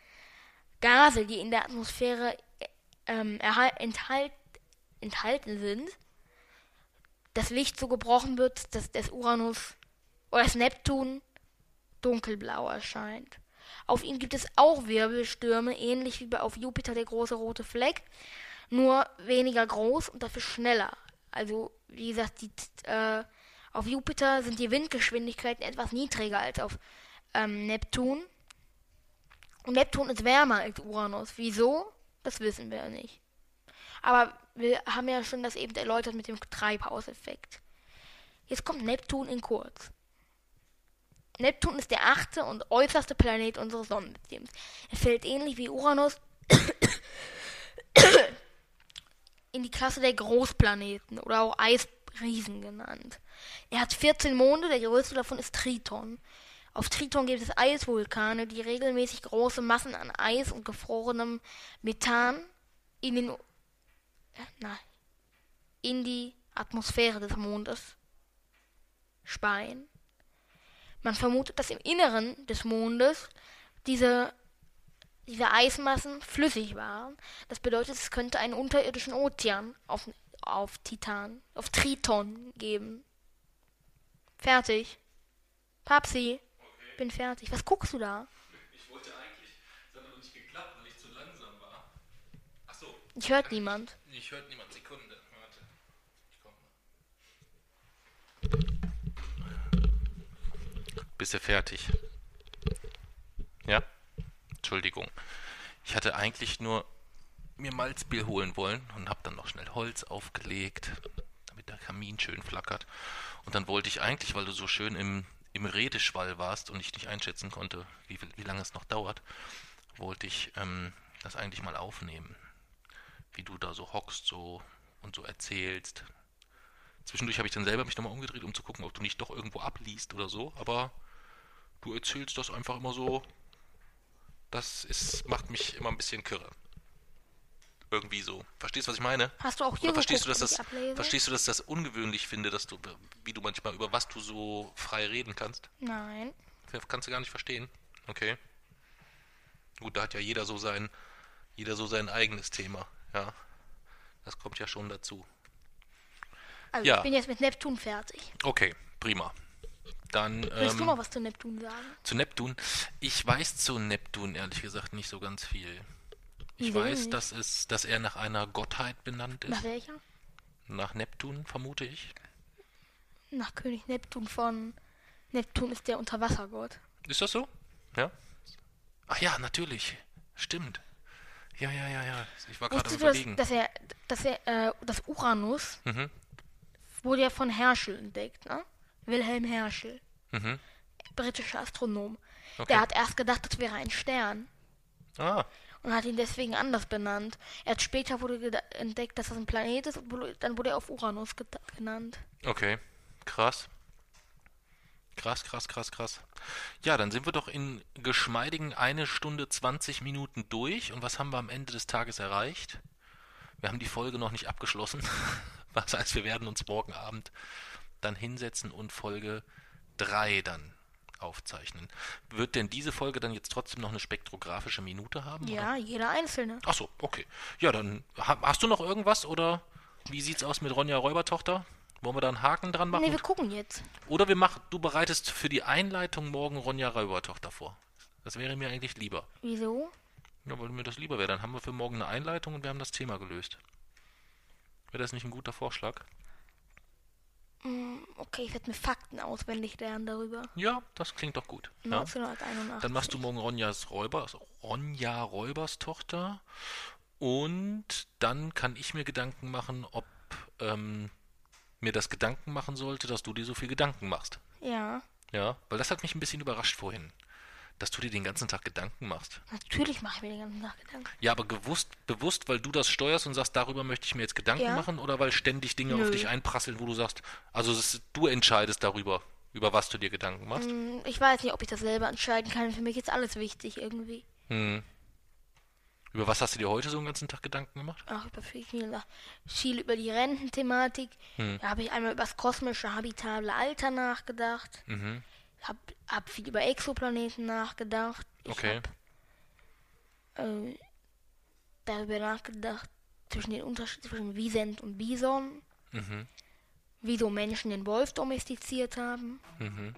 Gase, die in der Atmosphäre ähm, erhal- enthalt enthalten sind, das Licht so gebrochen wird, dass das Uranus oder das Neptun dunkelblau erscheint. Auf ihm gibt es auch Wirbelstürme, ähnlich wie auf Jupiter der große rote Fleck, nur weniger groß und dafür schneller. Also, wie gesagt, die, äh, auf Jupiter sind die Windgeschwindigkeiten etwas niedriger als auf ähm, Neptun. Und Neptun ist wärmer als Uranus. Wieso? Das wissen wir nicht. Aber wir haben ja schon das eben erläutert mit dem Treibhauseffekt. Jetzt kommt Neptun in kurz. Neptun ist der achte und äußerste Planet unseres Sonnensystems. Er fällt ähnlich wie Uranus in die Klasse der Großplaneten oder auch Eisriesen genannt. Er hat 14 Monde, der größte davon ist Triton. Auf Triton gibt es Eisvulkane, die regelmäßig große Massen an Eis und gefrorenem Methan in, den, äh, na, in die Atmosphäre des Mondes speien. Man vermutet, dass im Inneren des Mondes diese, diese Eismassen flüssig waren. Das bedeutet, es könnte einen unterirdischen Ozean auf, auf Titan, auf Triton geben. Fertig. Papsi, bin fertig. Was guckst du da? Ich wollte eigentlich, es hat aber nicht geklappt, weil ich zu langsam war. Achso, Ich hört niemand. ich hört niemand. Sekunde, warte. Ich komm mal. Bist du fertig? Ja? Entschuldigung. Ich hatte eigentlich nur mir Malzbier holen wollen und hab dann noch schnell Holz aufgelegt, damit der Kamin schön flackert. Und dann wollte ich eigentlich, weil du so schön im, im Redeschwall warst und ich nicht einschätzen konnte, wie, wie lange es noch dauert, wollte ich ähm, das eigentlich mal aufnehmen. Wie du da so hockst so und so erzählst. Zwischendurch habe ich dann selber mich nochmal umgedreht, um zu gucken, ob du nicht doch irgendwo abliest oder so, aber du erzählst das einfach immer so. Das ist, macht mich immer ein bisschen kirre. Irgendwie so. Verstehst du, was ich meine? Hast du auch hier Oder verstehst du, geguckt, dass wie das, verstehst du, dass ich das ungewöhnlich finde, dass du, wie du manchmal über was du so frei reden kannst? Nein. Kannst du gar nicht verstehen. Okay. Gut, da hat ja jeder so sein, jeder so sein eigenes Thema. Ja. Das kommt ja schon dazu. Also Ja. ich bin jetzt mit Neptun fertig. Okay, prima. Dann Willst du ähm, noch was zu Neptun sagen? zu Neptun. Ich weiß zu Neptun ehrlich gesagt nicht so ganz viel. Ich Wieso weiß, nicht? dass es, dass er nach einer Gottheit benannt ist. Nach welcher? Nach Neptun, vermute ich. Nach König Neptun von. Neptun ist der Unterwassergott. Ist das so? Ja. Ach ja, natürlich. Stimmt. Ja, ja, ja, ja. Ich war gerade überlegen. dass er, dass er, äh, das Uranus Mhm. wurde ja von Herschel entdeckt, ne? Wilhelm Herschel, Mhm. britischer Astronom. Okay. Der hat erst gedacht, das wäre ein Stern Ah, und hat ihn deswegen anders benannt. Erst später wurde entdeckt, dass das ein Planet ist und dann wurde er auf Uranus genannt. okay. Krass. Krass, krass, krass, krass. Ja, dann sind wir doch in geschmeidigen eine Stunde 20 Minuten durch. Und was haben wir am Ende des Tages erreicht? Wir haben die Folge noch nicht abgeschlossen. Was heißt, wir werden uns morgen Abend dann hinsetzen und Folge 3 dann aufzeichnen. Wird denn diese Folge dann jetzt trotzdem noch eine spektrographische Minute haben? Oder? Ja, jeder einzelne. Ach so, okay. Ja, dann ha hast du noch irgendwas oder wie sieht's aus mit Ronja Räubertochter? Wollen wir da einen Haken dran machen? Nee, wir gucken jetzt. oder wir machen, du bereitest für die Einleitung morgen Ronja Räubertochter vor. Das wäre mir eigentlich lieber. Wieso? Ja, weil mir das lieber wäre. Dann haben wir für morgen eine Einleitung und wir haben das Thema gelöst. Wäre das nicht ein guter Vorschlag? Hm, Okay, ich werde mir Fakten auswendig lernen darüber. Ja, das klingt doch gut. Ja. 1981. Dann machst du morgen Ronjas Räubers, Ronja Räubers Tochter. Und dann kann ich mir Gedanken machen, ob ähm, mir das Gedanken machen sollte, dass du dir so viel Gedanken machst. Ja, Ja, weil das hat mich ein bisschen überrascht vorhin, dass du dir den ganzen Tag Gedanken machst. natürlich mache ich mir den ganzen Tag Gedanken. Ja, aber gewusst, bewusst, weil du das steuerst und sagst, darüber möchte ich mir jetzt Gedanken Ja. machen oder weil ständig Dinge auf Nö. dich einprasseln, wo du sagst, also ist, du entscheidest darüber, über was du dir Gedanken machst. Hm, Ich weiß nicht, ob ich das selber entscheiden kann. Für mich ist alles wichtig irgendwie. Hm. Über was hast du dir heute so den ganzen Tag Gedanken gemacht? Ach, über viel, viel, viel über die Rententhematik. Hm. Da habe ich einmal über das kosmische habitable Alter nachgedacht. Mhm. Hab, hab viel über Exoplaneten nachgedacht. Ich Okay. hab äh, darüber nachgedacht, zwischen den Unterschied zwischen Wiesent und Bison. Mhm. Wieso Menschen den Wolf domestiziert haben. Mhm.